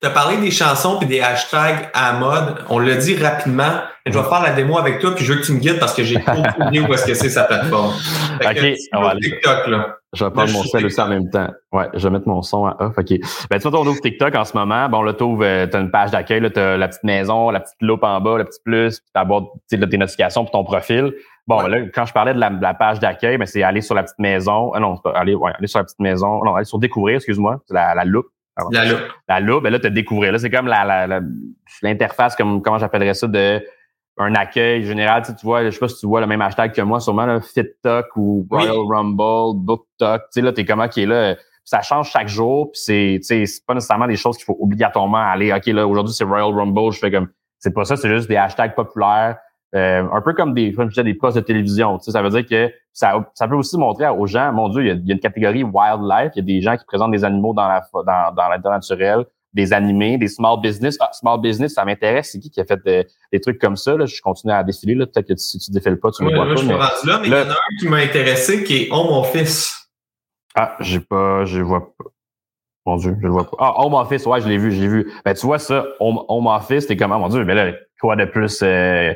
Tu as parlé des chansons puis des hashtags à mode. On l'a dit rapidement. Je vais faire la démo avec toi puis je veux que tu me guides parce que j'ai aucune idée où est-ce que c'est sa plateforme. OK, on va aller. TikTok, là. Je vais prendre mon sel aussi en même temps. Ouais, je vais mettre mon son à off. OK. Ben, tu vois, on ouvre TikTok en ce moment. Bon, là, tu euh, as une page d'accueil, là, tu as la petite maison, la petite loupe en bas, le petit plus, puis tu as tes notifications pour ton profil. Bon, là, quand je parlais de la, page d'accueil, ben, c'est aller sur la petite maison. Ah non, aller, ouais, aller sur la petite maison. Non, aller sur découvrir, excuse-moi. C'est la, la loupe La loupe. La loupe, ben là, te découvrir. Là, c'est comme la, l'interface, comme comment j'appellerais ça, de un accueil général. Tu, vois, je sais pas si tu vois le même hashtag que moi, sûrement, là, FitTalk ou Royal Rumble, BookTalk. Tu sais, là, t'es comment qui est là. Ça change chaque jour, puis c'est, c'est pas nécessairement des choses qu'il faut obligatoirement aller. OK, là, aujourd'hui, c'est Royal Rumble. Je fais comme, c'est pas ça, c'est juste des hashtags populaires. Euh, un peu comme des, comme je disais, des postes de télévision. Tu sais, ça veut dire que ça, ça peut aussi montrer aux gens, mon Dieu, il y, a, il y a une catégorie wildlife. Il y a des gens qui présentent des animaux dans la dans, dans la naturelle des animés, des small business. Ah, small business, ça m'intéresse. C'est qui qui a fait des trucs comme ça? Là? Je continue à défiler. Là. Peut-être que si tu défiles pas, tu ne vois pas. Je mais, là, mais il y en a un qui m'a intéressé qui est Home Office. Ah, j'ai pas, je vois pas. Mon Dieu, je le vois pas. Ah, Home Office, ouais, je l'ai vu, je l'ai vu. Ben, tu vois ça, Home, home Office, t'es comment, mon Dieu, mais là, quoi de plus euh,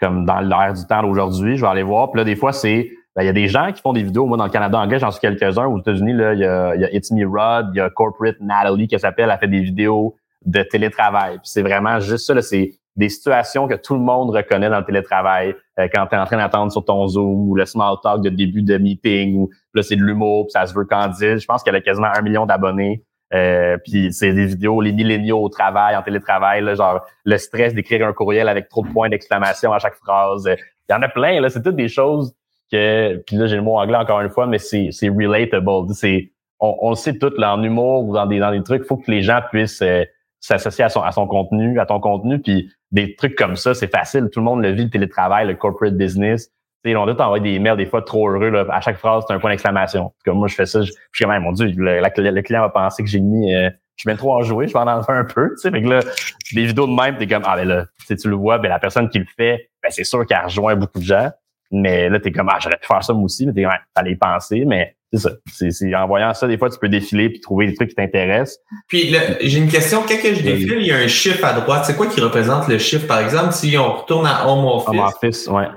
comme dans l'air du temps d'aujourd'hui, je vais aller voir. Puis là, des fois, c'est il y a des gens qui font des vidéos. Moi, dans le Canada anglais, j'en suis quelques-uns. Aux États-Unis, il y a, il y a It's Me Rod, il y a Corporate Natalie qui s'appelle, elle fait des vidéos de télétravail. C'est vraiment juste ça, c'est des situations que tout le monde reconnaît dans le télétravail. Euh, quand tu es en train d'attendre sur ton Zoom ou le small talk de début de meeting ou là, c'est de l'humour, puis ça se veut candide. Je pense qu'elle a quasiment un million d'abonnés. Euh, puis c'est des vidéos, les milléniaux au travail, en télétravail, là, genre le stress d'écrire un courriel avec trop de points d'exclamation à chaque phrase. Il y en a plein, là. C'est toutes des choses que. Puis là, j'ai le mot anglais encore une fois, mais c'est, relatable. C'est, on, on le sait tout là, en humour ou dans des, dans des trucs, il faut que les gens puissent euh, s'associer à son, à son contenu, à ton contenu. Puis des trucs comme ça, c'est facile. Tout le monde le vit, le télétravail, le corporate business. sais, on doit t'envoyer des mails des fois trop heureux. Là, à chaque phrase, c'est un point d'exclamation. Comme moi, je fais ça, je, je suis quand même, mon Dieu, le, le, client va penser que j'ai mis euh, je suis bien trop enjoué, je vais en enlever un peu. Fait que là, des vidéos de même, t'es comme Ah ben là, tu le vois, ben la personne qui le fait, ben c'est sûr qu'elle rejoint beaucoup de gens. Mais là, t'es comme Ah, j'aurais pu faire ça moi aussi, mais t'es ouais, fallait y penser, mais c'est ça. C'est, en voyant ça, des fois, tu peux défiler puis trouver des trucs qui t'intéressent. Puis j'ai une question. Quand que je défile, il y a un chiffre à droite. C'est quoi qui représente le chiffre, par exemple, si on retourne à Home Office? Home Office, ouais.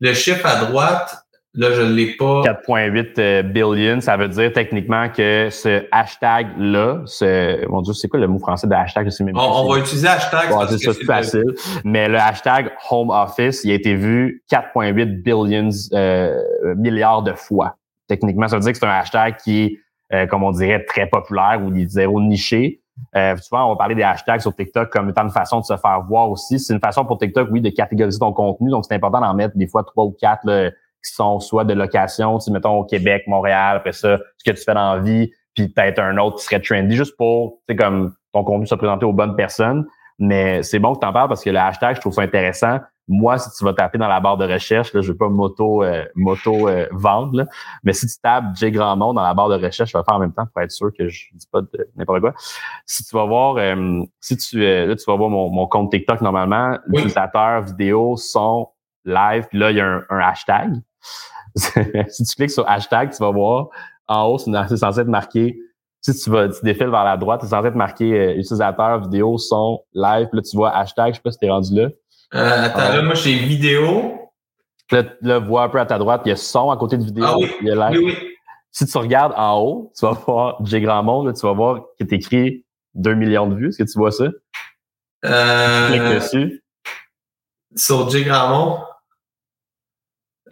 Le chiffre à droite, là, je ne l'ai pas. 4,8 euh, billion, ça veut dire techniquement que ce hashtag-là, ce, mon Dieu, c'est quoi le mot français de hashtag? Je sais même on, on, va utiliser hashtag. Ouais, c'est ça, c'est facile. Mais le hashtag Home Office, il a été vu 4,8 billions, euh, milliards de fois techniquement. Ça veut dire que c'est un hashtag qui est, euh, comme on dirait, très populaire ou il est zéro niché. Euh, souvent, on va parler des hashtags sur TikTok comme étant une façon de se faire voir aussi. C'est une façon pour TikTok, oui, de catégoriser ton contenu. Donc, c'est important d'en mettre des fois trois ou quatre qui sont soit de location, tu mettons au Québec, Montréal, après ça, ce que tu fais dans la vie, puis peut-être un autre qui serait trendy, juste pour, tu sais, comme ton contenu soit présenté aux bonnes personnes. Mais c'est bon que tu en parles parce que le hashtag, je trouve ça intéressant moi, si tu vas taper dans la barre de recherche, là, je ne vais pas moto, euh, moto euh, vendre, mais si tu tapes J Grandmont dans la barre de recherche, je vais le faire en même temps pour être sûr que je dis pas de n'importe quoi. Si tu vas voir, euh, si tu là, tu vas voir mon, compte TikTok normalement, l'utilisateur vidéo, son, live, puis là, il y a un, hashtag. si tu cliques sur hashtag, tu vas voir en haut, c'est censé être marqué si tu vas, tu défiles vers la droite, c'est censé être marqué utilisateur, vidéo, son, live, puis là, tu vois hashtag, je sais pas si t'es rendu là. Euh, attends, là, moi, j'ai vidéo. Là, là, vois un peu à ta droite, il y a son à côté de vidéo. Ah oui, il y a live. oui, Si tu regardes en haut, tu vas voir J Grand Monde, tu vas voir qu'il est écrit 2 millions de vues. Est-ce que tu vois ça? Euh, tu cliques dessus. Sur J Grand Monde?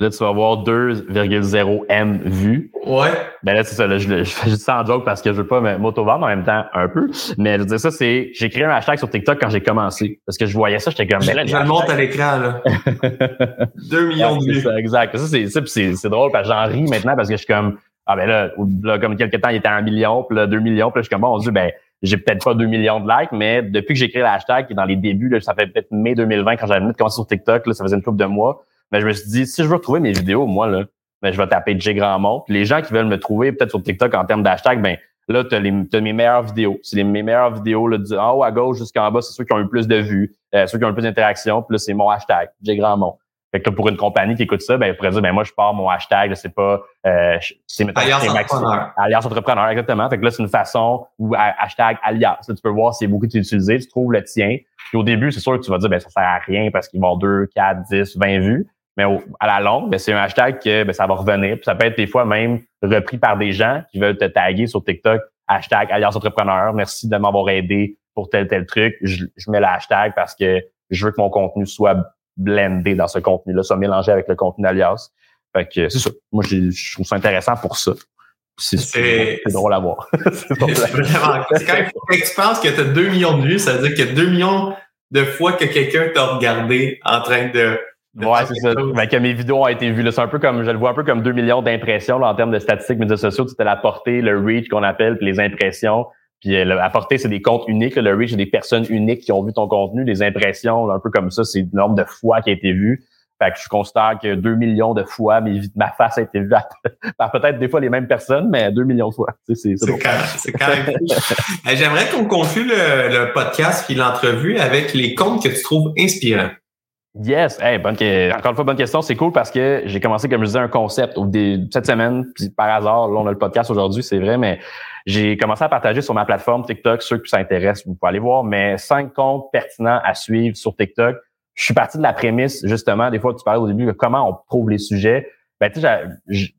Là, tu vas avoir 2,0 M vues. Ouais. Ben là, c'est ça. Là, je, je, fais juste ça en joke parce que je veux pas m'auto-vendre en même temps un peu. Mais je veux dire, ça, c'est. J'ai créé un hashtag sur TikTok quand j'ai commencé. Parce que je voyais ça, j'étais comme. Ben là, je le montre à l'écran, là. 2 millions de vues. Ça, exact. Ça, c'est, c'est, c'est drôle parce que j'en ris maintenant parce que je suis comme. Ah ben là, là, comme quelques temps, il était à un million, puis là, 2 millions, puis là, je suis comme bon, on dit, ben, j'ai peut-être pas 2 millions de likes, mais depuis que j'ai créé le hashtag, qui est dans les débuts, là, ça fait peut-être mai 2020 quand j'avais commencer sur TikTok, là, ça faisait une couple de mois mais je me suis dit, si je veux retrouver mes vidéos, moi, là, ben, je vais taper J Grandmont. Les gens qui veulent me trouver, peut-être sur TikTok en termes d'hashtag, ben, là, tu as, mes meilleures vidéos. C'est mes meilleures vidéos, là, du en haut à gauche jusqu'en bas, c'est ceux qui ont eu plus de vues, euh, ceux qui ont eu plus d'interactions, puis là, c'est mon hashtag, J Grandmont. Fait que pour une compagnie qui écoute ça, ben, pourrait dire, ben, moi, je pars mon hashtag, c'est pas, euh, c'est, Alliance Entrepreneur. Alliance Entrepreneur, exactement. Fait que là, c'est une façon où, hashtag Alliance. Là, tu peux voir si c'est beaucoup utilisé, tu trouves le tien. Puis au début, c'est sûr que tu vas dire, ben, ça sert à rien parce qu'ils vont 2, 4, 10, 20 vues. Mais à la longue, ben, c'est un hashtag que ben, ça va revenir. Puis ça peut être des fois même repris par des gens qui veulent te taguer sur TikTok. Hashtag Alliance Entrepreneur. Merci de m'avoir aidé pour tel, tel truc. Je, mets le hashtag parce que je veux que mon contenu soit blendé dans ce contenu-là, soit mélangé avec le contenu d'Alias. Fait que c'est ça. Moi, je trouve ça intéressant pour ça. C'est drôle à voir. c'est vraiment. Quand tu penses que tu as 2 millions de vues, ça veut dire qu'il y a 2 millions de fois que quelqu'un t'a regardé en train de. Ouais, c'est ça. Mais que mes vidéos ont été vues. C'est un peu comme, je le vois un peu comme 2 millions d'impressions en termes de statistiques médias sociaux. Tu la portée, le reach qu'on appelle, puis les impressions. Puis euh, la portée, c'est des comptes uniques. Le reach, c'est des personnes uniques qui ont vu ton contenu. Les impressions, un peu comme ça, c'est le nombre de fois qui a été vu. Fait que je constate que 2 millions de fois, mais ma face a été vue par peut-être des fois les mêmes personnes, mais 2 millions de fois. C'est quand, même J'aimerais qu'on conclue le, le podcast puis l'entrevue avec les comptes que tu trouves inspirants. Yes, hey, bonne, encore une fois, bonne question. C'est cool parce que j'ai commencé, comme je disais, un concept au cette semaine, puis par hasard, là, on a le podcast aujourd'hui, c'est vrai, mais j'ai commencé à partager sur ma plateforme TikTok, ceux qui s'intéressent, vous pouvez aller voir, mais cinq comptes pertinents à suivre sur TikTok je suis parti de la prémisse, justement, des fois, tu parlais au début de comment on trouve les sujets. Ben, tu sais,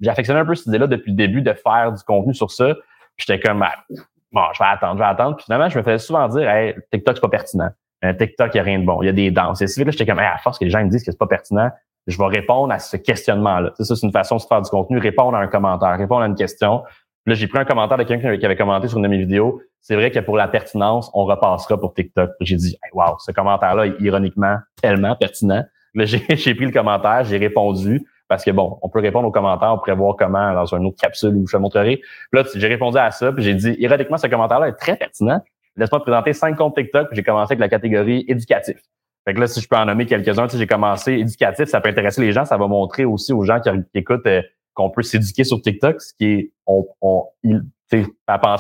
j'affectionnais un peu cette idée-là depuis le début de faire du contenu sur ça. J'étais comme, ah, bon, je vais attendre, je vais attendre. Puis finalement, je me faisais souvent dire, hey, TikTok, c'est pas pertinent. Un TikTok, il n'y a rien de bon. Il y a des danses. Et c'est là, j'étais comme, hey, à force que les gens me disent que c'est pas pertinent, je vais répondre à ce questionnement-là. C'est ça, c'est une façon de faire du contenu, répondre à un commentaire, répondre à une question. Là, j'ai pris un commentaire de quelqu'un qui avait commenté sur une de mes vidéos. C'est vrai que pour la pertinence, on repassera pour TikTok. J'ai dit, hey, wow, ce commentaire-là est ironiquement tellement pertinent. Là, j'ai pris le commentaire, j'ai répondu parce que bon, on peut répondre aux commentaires, on pourrait voir comment dans une autre capsule où je te montrerai. Là, j'ai répondu à ça, puis j'ai dit, ironiquement, ce commentaire-là est très pertinent. Laisse-moi présenter cinq comptes TikTok, j'ai commencé avec la catégorie éducatif. Fait que là, si je peux en nommer quelques-uns, j'ai commencé éducatif, ça peut intéresser les gens, ça va montrer aussi aux gens qui, écoutent euh, qu'on peut s'éduquer sur TikTok, ce qui est on, on il,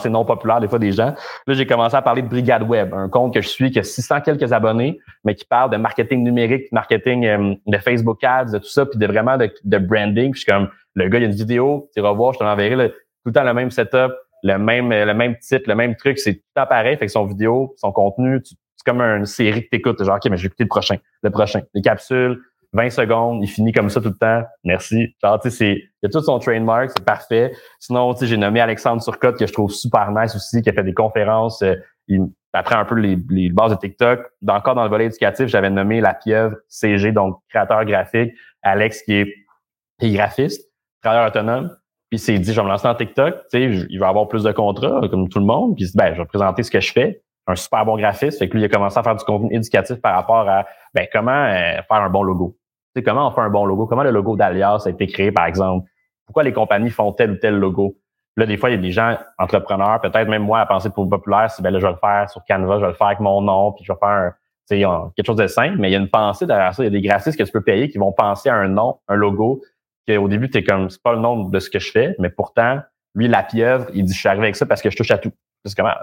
non populaire des fois des gens. Là, j'ai commencé à parler de Brigade Web, un compte que je suis qui a 600 quelques abonnés, mais qui parle de marketing numérique, marketing euh, de Facebook Ads, de tout ça, puis de vraiment de, de branding. Puis je suis comme, le gars, il y a une vidéo, tu vas voir, je te l'enverrai, tout le temps le même setup, le même le même titre, le même truc, c'est tout le temps pareil. Fait que son vidéo, son contenu, c'est comme une série que tu écoutes. Genre, OK, mais je vais écouter le prochain, le prochain. Les capsules, 20 secondes, il finit comme ça tout le temps. Merci. Genre, tu sais, il a tout son trademark, c'est parfait. Sinon, tu sais, j'ai nommé Alexandre Turcotte, que je trouve super nice aussi, qui a fait des conférences. Euh, il apprend un peu les, les bases de TikTok. encore dans le volet éducatif, j'avais nommé La Pieuvre CG, donc créateur graphique. Alex, qui est, graphiste, travailleur autonome. Puis il s'est dit, je vais me lancer dans TikTok. Il va avoir plus de contrats, comme tout le monde. Puis ben, je vais présenter ce que je fais un super bon graphiste. Fait que lui, il a commencé à faire du contenu éducatif par rapport à ben, comment euh, faire un bon logo comment on fait un bon logo? Comment le logo d'Alias a été créé, par exemple? Pourquoi les compagnies font tel ou tel logo? Là, des fois, il y a des gens entrepreneurs, peut-être même moi, à penser pour populaire, si ben là, je vais le faire sur Canva, je vais le faire avec mon nom, puis je vais faire quelque chose de simple, mais il y a une pensée derrière ça. Il y a des graphistes que tu peux payer qui vont penser à un nom, un logo, qu'au début, tu es comme, c'est pas le nom de ce que je fais, mais pourtant, lui, la pieuvre, il dit, je suis arrivé avec ça parce que je touche à tout.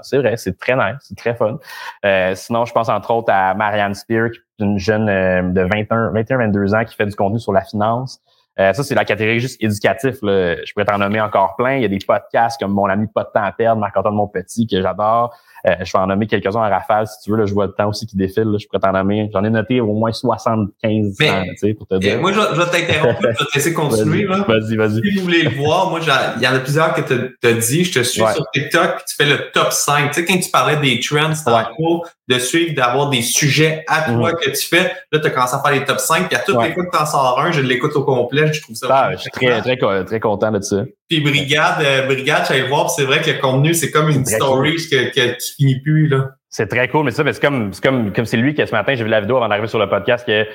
C'est vrai, c'est très nice, c'est très fun. Euh, sinon, je pense entre autres à Marianne Spear, qui est une jeune euh, de 21, 21, 22 ans qui fait du contenu sur la finance. Euh, ça, c'est la catégorie juste éducatif. Là. Je pourrais t'en nommer encore plein. Il y a des podcasts comme Mon ami pas de temps à perdre, Marc-Antoine petit que j'adore. Euh, je vais en nommer quelques-uns en rafale, si tu veux. Là, je vois le temps aussi qui défile. Là, je pourrais t'en nommer. J'en ai noté au moins 75 Mais, pour te dire. Moi, je, vais t'interrompre. je vais te laisser continuer. Vas-y, vas-y. Si vous voulez le voir, moi, il y en a plusieurs que tu as dit. Je te suis sur TikTok tu fais le top 5. Tu sais, quand tu parlais des trends tantôt, de suivre, d'avoir des sujets à toi mm. que tu fais, là, tu as commencé à faire les top 5. Puis à toutes les fois que tu en sors un, je l'écoute au complet. Je trouve ça. Ah, je suis très, très, très content de ça. Puis Brigade, euh, Brigade, j'allais voir, c'est vrai que le contenu, c'est comme une story qui, qui, finit plus, là. C'est très cool, mais ça, c'est comme, c'est comme, comme c'est lui qui, ce matin, j'ai vu la vidéo avant d'arriver sur le podcast, que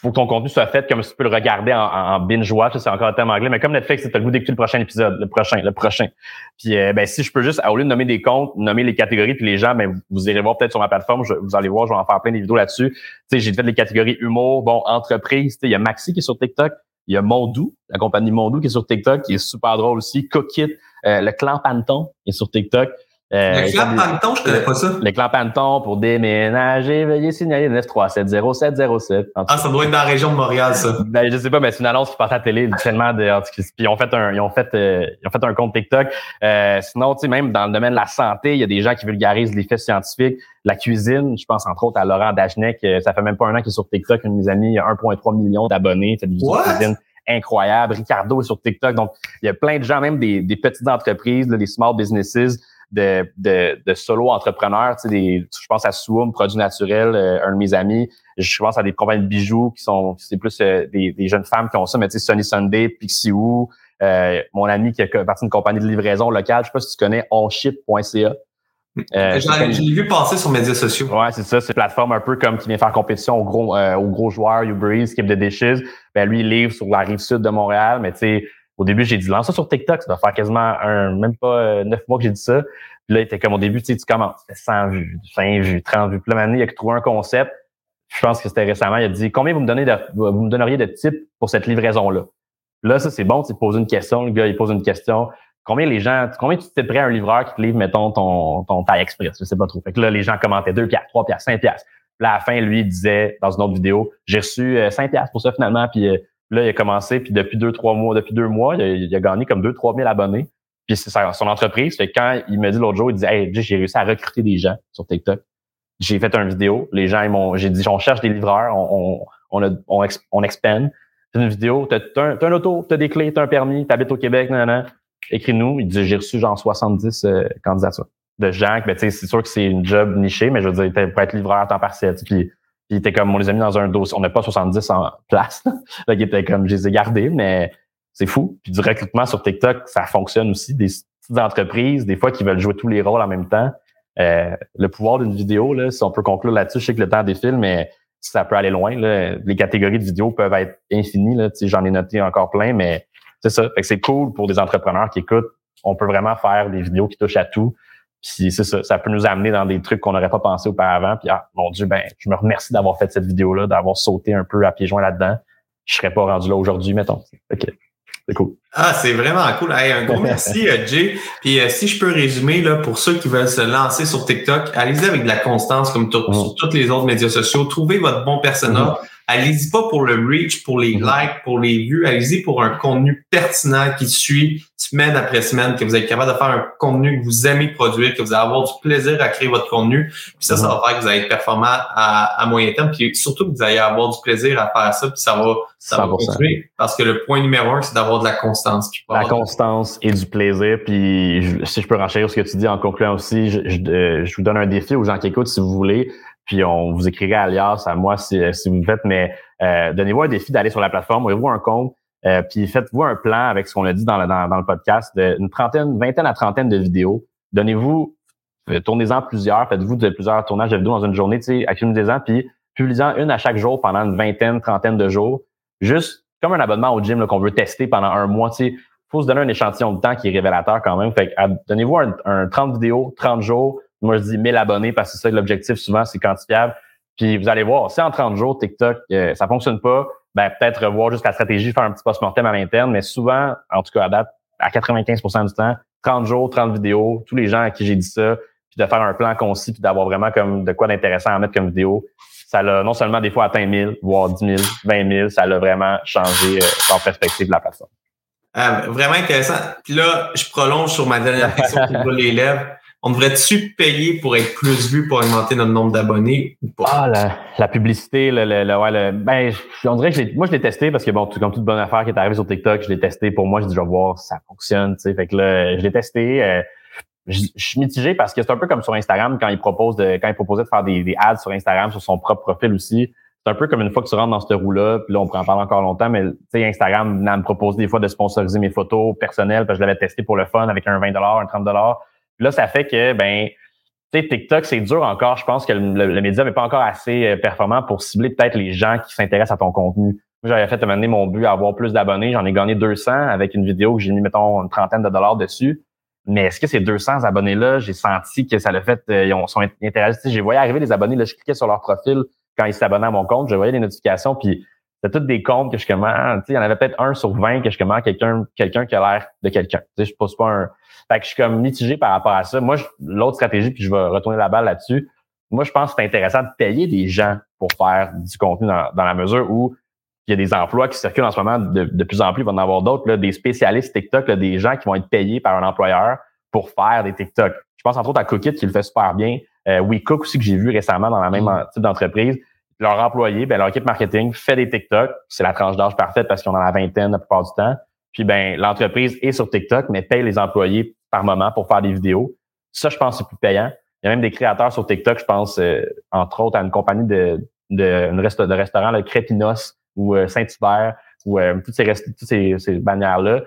faut que ton contenu soit fait comme si tu peux le regarder en, en binge-watch, c'est encore un terme anglais, mais comme Netflix, c'est le goût d'écouter le prochain épisode, le prochain, le prochain. Puis, euh, ben, si je peux juste, au lieu de nommer des comptes, nommer les catégories, puis les gens, ben, vous irez voir peut-être sur ma plateforme, vous allez voir, je vais en faire plein de vidéos là-dessus. Tu sais, j'ai fait les catégories humour, bon, entreprise, tu sais, il y a Maxi qui est sur TikTok, il y a Mondou, la compagnie Mondou qui est sur TikTok, qui est super drôle aussi. Cookit, euh, le clan Panton qui est sur TikTok. Euh, le clan Panton, je connais pas ça. Le clan Panton pour déménager, veuillez signaler 9370707. Ah, ça doit être dans la région de Montréal, ça. Ben, je sais pas, mais c'est une annonce qui passe à la télé, tellement de, puis ils ont fait un, ils ont fait, euh, ils ont fait un compte TikTok. Euh, sinon, tu sais, même dans le domaine de la santé, il y a des gens qui vulgarisent les faits scientifiques. La cuisine, je pense entre autres à Laurent Dachnek, ça fait même pas un an qu'il est sur TikTok, une de mes amis, il a 1,3 million d'abonnés, fait des cuisine incroyable. Ricardo est sur TikTok. Donc, il y a plein de gens, même des, des petites entreprises, des small businesses, de, de, de solo entrepreneurs. Tu sais, des, je pense à Swoom, Produits Naturels, euh, un de mes amis. Je pense à des compagnies de bijoux qui sont, c'est plus euh, des, des, jeunes femmes qui ont ça, mais tu sais, Sunny Sunday, Pixiwoo, Euh, mon ami qui a parti d'une compagnie de livraison locale, je sais pas si tu connais onship.ca. Euh, J'ai vu passer sur les médias sociaux. Ouais, c'est ça. C'est une plateforme un peu comme qui vient faire compétition aux gros, euh, aux gros joueurs, Uber Eats, Skip de Dishes. Ben, lui, il livre sur la rive sud de Montréal. Mais tu sais, au début, j'ai dit, lance ça sur TikTok. Ça doit faire quasiment un, même pas euh, neuf mois que j'ai dit ça. Puis là, il était comme au début, tu sais, tu commences. 100 vues, 5 vues, 30 vues. Puis là, maintenant, il a trouvé un concept. Je pense que c'était récemment. Il a dit, combien vous me donnez de, vous me donneriez de tips pour cette livraison-là? Là, ça, c'est bon. Tu poses une question. Le gars, il pose une question combien les gens, combien tu t'es prêt à un livreur qui te livre, mettons, ton, ton taille express, je sais pas trop. Fait que là, les gens commentaient 2 piastres, 3 piastres, 5 piastres. Puis là, à la fin, lui, il disait dans une autre vidéo, j'ai reçu 5 euh, piastres pour ça finalement. Puis euh, là, il a commencé, puis depuis deux, trois mois, depuis deux mois, il a, gagné comme 2 3 000 abonnés. Puis c'est son entreprise. Fait que quand il me dit l'autre jour, il dit, hey, j'ai réussi à recruter des gens sur TikTok. J'ai fait une vidéo. Les gens, ils m'ont, j'ai dit, on cherche des livreurs, on, on, on, on, on une vidéo, t'as, as un, auto, t'as des clés, t'as un permis, t'habites au Québec, nan, écris-nous. Il dit, j'ai reçu genre 70 euh, candidatures de gens. Ben, c'est sûr que c'est une job nichée, mais je veux dire, pour être livreur à temps partiel. Puis, il était comme, on les a mis dans un dossier. On n'a pas 70 en place. Là, il était comme, je les ai gardés, mais c'est fou. Puis du recrutement sur TikTok, ça fonctionne aussi. Des petites entreprises, des fois, qui veulent jouer tous les rôles en même temps. Euh, le pouvoir d'une vidéo, là, si on peut conclure là-dessus, je sais que le temps défile, mais ça peut aller loin. Là. Les catégories de vidéos peuvent être infinies. J'en ai noté encore plein, mais c'est ça. C'est cool pour des entrepreneurs qui écoutent. On peut vraiment faire des vidéos qui touchent à tout. Puis c'est ça, ça peut nous amener dans des trucs qu'on n'aurait pas pensé auparavant. Puis ah, mon Dieu, ben, je me remercie d'avoir fait cette vidéo-là, d'avoir sauté un peu à pieds joints là-dedans. Je serais pas rendu là aujourd'hui, mettons. OK. C'est cool. Ah, c'est vraiment cool. un gros merci, euh, Jay. Puis euh, si je peux résumer, là, pour ceux qui veulent se lancer sur TikTok, allez-y avec de la constance comme mm. sur tous les autres médias sociaux. Trouvez votre bon personnage. Mm-hmm. Allez-y pas pour le reach, pour les mm-hmm. likes, pour les vues. Allez-y pour un contenu pertinent qui suit semaine après semaine, que vous êtes capable de faire un contenu que vous aimez produire, que vous allez avoir du plaisir à créer votre contenu. Puis ça, ça va faire que vous allez être performant à, à, moyen terme. Puis surtout que vous allez avoir du plaisir à faire ça. Puis ça va, ça va continuer. Parce que le point numéro un, c'est d'avoir de la constance. La constance et du plaisir. Puis si je peux renchérir ce que tu dis en concluant aussi, je, je, euh, je vous donne un défi aux gens qui écoutent si vous voulez puis on vous écrirait alias à moi si, si vous le faites, mais euh, donnez-vous un défi d'aller sur la plateforme, ouvrez-vous un compte, euh, puis faites-vous un plan avec ce qu'on a dit dans le, dans, le podcast, une trentaine, vingtaine à trentaine de vidéos. Donnez-vous, euh, tournez-en plusieurs, faites-vous plusieurs tournages de vidéos dans une journée, accumulez-en, puis publiez-en une à chaque jour pendant une vingtaine, trentaine de jours. Juste comme un abonnement au gym qu'on veut tester pendant un mois, sais, faut se donner un échantillon de temps qui est révélateur quand même. Fait donnez-vous un, un 30 vidéos, 30 jours, moi, je dis 1000 abonnés parce que c'est ça l'objectif souvent, c'est quantifiable. Puis vous allez voir, si en 30 jours, TikTok, euh, ça fonctionne pas, ben peut-être revoir juste la stratégie, faire un petit post-mortem à l'interne, mais souvent, en tout cas à date, à 95% du temps, 30 jours, 30 vidéos, tous les gens à qui j'ai dit ça, puis de faire un plan concis, puis d'avoir vraiment comme de quoi d'intéressant à mettre comme vidéo, ça l'a non seulement des fois atteint 1000, voire 10 000, 20 000, ça l'a vraiment changé euh, en perspective de la plateforme. Ah, vraiment intéressant. Puis là, je prolonge sur ma dernière question qui les lèvres on devrait-tu payer pour être plus vu pour augmenter notre nombre d'abonnés ou pas? Ah, la, publicité, le, le, ouais, le, ben, on dirait que moi, je l'ai testé parce que bon, comme toute bonne affaire qui est arrivée sur TikTok, je l'ai testé pour moi, je dis, je voir si ça fonctionne, tu sais. Fait que là, je l'ai testé. Euh, je, suis mitigé parce que c'est un peu comme sur Instagram quand il propose de, quand il proposait de faire des, des ads sur Instagram sur son propre profil aussi. C'est un peu comme une fois que tu rentres dans ce roue-là, puis là, on pourrait en parler encore longtemps, mais tu sais, Instagram venait me proposer des fois de sponsoriser mes photos personnelles parce que je l'avais testé pour le fun avec un 20 un 30 Là, ça fait que, ben, tu sais, TikTok, c'est dur encore. Je pense que le, média n'est pas encore assez euh, performant pour cibler peut-être les gens qui s'intéressent à ton contenu. J'avais fait amener mon but à avoir plus d'abonnés. J'en ai gagné 200 avec une vidéo que j'ai mis, mettons, une trentaine de dollars dessus. Mais est-ce que ces 200 abonnés-là, j'ai senti que ça l'a fait, euh, ils ont, sont intéressés? J'ai voyé arriver les abonnés, là, je cliquais sur leur profil quand ils s'abonnaient à mon compte, je voyais les notifications, puis c'était toutes des comptes que je commence, tu sais, il y en avait peut-être un sur 20 que je commence quelqu'un, quelqu'un qui a l'air de quelqu'un. Tu sais, je pose pas un, fait que je suis comme mitigé par rapport à ça. Moi, l'autre stratégie, puis je vais retourner la balle là-dessus. Moi, je pense que c'est intéressant de payer des gens pour faire du contenu dans, la mesure où il y a des emplois qui circulent en ce moment de, plus en plus. Il va en avoir d'autres, des spécialistes TikTok, des gens qui vont être payés par un employeur pour faire des TikTok. Je pense entre autres à Cookit qui le fait super bien. Euh, WeCook aussi que j'ai vu récemment dans la même mm. type d'entreprise. Leur employé, ben, leur équipe marketing fait des TikTok. C'est la tranche d'âge parfaite parce qu'ils ont dans la vingtaine la plupart du temps. Puis ben l'entreprise est sur TikTok, mais paye les employés par moment pour faire des vidéos. Ça, je pense, c'est plus payant. Il y a même des créateurs sur TikTok, je pense, euh, entre autres, à une compagnie de, de, une resta de restaurant, le Crépinos ou euh, Saint-Hubert, ou euh, toutes ces, toutes ces, ces bannières-là.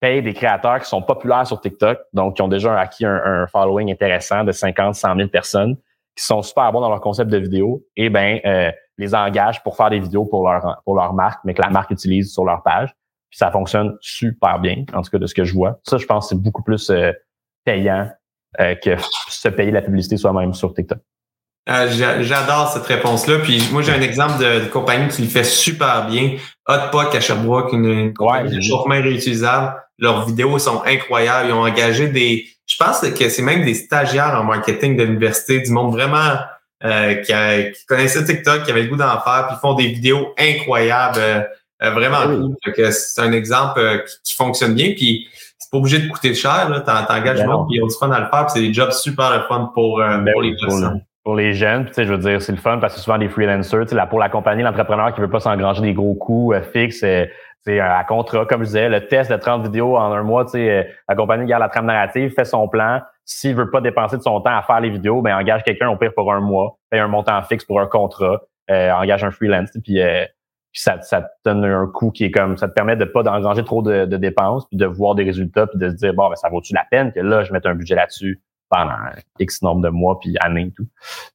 paye des créateurs qui sont populaires sur TikTok, donc qui ont déjà acquis un, following intéressant de 50, 100 000 personnes, qui sont super bons dans leur concept de vidéo, et ben euh, les engagent pour faire des vidéos pour leur pour leur marque, mais que la marque utilise sur leur page. Puis ça fonctionne super bien, en tout cas de ce que je vois. Ça, je pense, c'est beaucoup plus euh, payant euh, que se payer la publicité soi-même sur TikTok. Euh, j'adore cette réponse-là. Puis moi, j'ai un exemple de, compagnie qui le fait super bien. Hotpot à Sherbrooke, une, compagnie de chauffement réutilisable. Leurs vidéos sont incroyables. Ils ont engagé des. Je pense que c'est même des stagiaires en marketing de l'université, du monde vraiment euh, qui, qui, connaissaient TikTok, qui avaient le goût d'en faire, puis ils font des vidéos incroyables, euh, vraiment ah cool. C'est un exemple qui, fonctionne bien. Puis c'est pas obligé de coûter cher. T'engages ben monde, puis ils ont du fun à le faire, puis c'est des jobs super fun pour, ben pour les personnes pour les jeunes, tu sais, je veux dire, c'est le fun parce que souvent des freelancers, tu sais, là, pour la compagnie, l'entrepreneur qui veut pas s'engranger des gros coûts euh, fixes, euh, c'est à contrat, comme je disais, le test de 30 vidéos en un mois, tu sais, euh, la compagnie garde la trame narrative, fait son plan. S'il veut pas dépenser de son temps à faire les vidéos, ben engage quelqu'un au pire pour un mois, paye un montant fixe pour un contrat, engage un freelance, puis ça, ça te donne un coût qui est comme ça te permet de pas d'engranger trop de, dépenses, puis de voir des résultats, puis de se dire bon, ben, ça vaut-tu la peine que là je mette un budget là-dessus pendant X nombre de mois puis années et tout.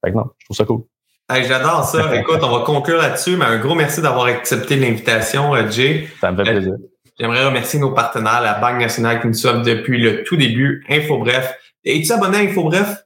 Fait que non, je trouve ça cool. J'adore ça. Écoute, on va conclure là-dessus, mais un gros merci d'avoir accepté l'invitation, euh, Jay. Ça me fait plaisir. Euh, j'aimerais remercier nos partenaires, la Banque nationale qui nous sommes depuis le tout début, InfoBref. Es-tu abonné à InfoBref?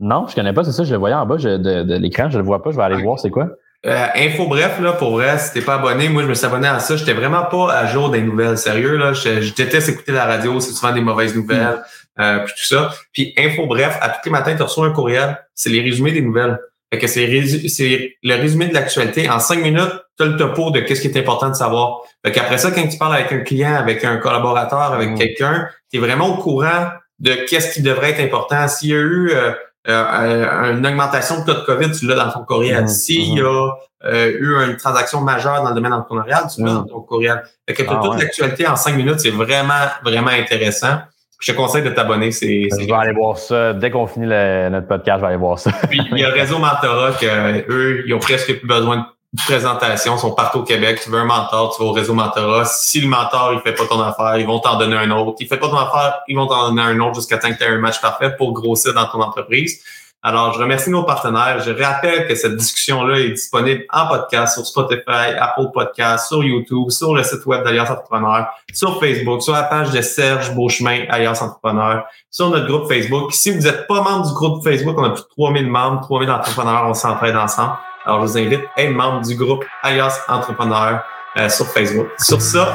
Non, je connais pas, c'est ça, je le voyais en bas de, l'écran, je le vois pas, je vais aller voir c'est quoi. Euh, info bref, là, pour vrai, si t'es pas abonné, moi je me suis abonné à ça. J'étais vraiment pas à jour des nouvelles. Sérieux, là. Je, déteste écouter la radio, c'est souvent des mauvaises nouvelles. Euh, puis tout ça. Puis info bref, à tous les matins, tu reçois un courriel, c'est les résumés des nouvelles. Fait que c'est le résumé de l'actualité. En cinq minutes, tu as le topo de qu'est-ce qui est important de savoir. Fait qu'après ça, quand tu parles avec un client, avec un collaborateur, avec mm. quelqu'un, tu es vraiment au courant de qu'est-ce qui devrait être important. S'il y a eu euh, euh, une augmentation de taux de COVID, tu l'as dans ton courriel. S'il y a eu une transaction majeure dans le domaine entrepreneurial, tu l'as dans ton courriel. Fait que ah, toute l'actualité en cinq minutes, c'est vraiment, vraiment intéressant. Je te conseille de t'abonner. C'est, je vais aller voir ça. Dès qu'on finit notre podcast, je vais aller voir ça. Puis il y a le réseau Mentorat que eux, ils ont presque plus besoin de présentation, sont partout au Québec. Tu veux un mentor, tu vas au réseau Mentorat. Si le mentor, il fait pas ton affaire, ils vont t'en donner un autre. Il fait pas ton affaire, ils vont t'en donner un autre jusqu'à temps que tu aies un match parfait pour grossir dans ton entreprise. Alors, je remercie nos partenaires. Je rappelle que cette discussion-là est disponible en podcast sur Spotify, Apple Podcasts, sur YouTube, sur le site web d'Alliance Entrepreneur, sur Facebook, sur la page de Serge Beauchemin, Alliance Entrepreneur, sur notre groupe Facebook. Si vous n'êtes pas membre du groupe Facebook, on a plus de 3000 membres, 3000 entrepreneurs, on s'entraide ensemble. Alors, je vous invite à être membre du groupe Alliance Entrepreneur euh, sur Facebook. Sur ça,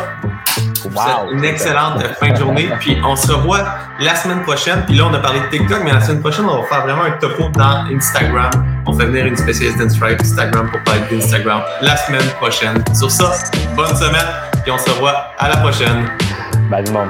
wow, une excellente fin de journée. Puis on se revoit la semaine prochaine. Puis là, on a parlé de TikTok, mais la semaine prochaine, on va faire vraiment un topo dans Instagram. On fait venir une spécialiste d'Instagram pour parler d'Instagram la semaine prochaine. Sur ça, bonne semaine. Puis on se revoit à la prochaine. Bye du monde.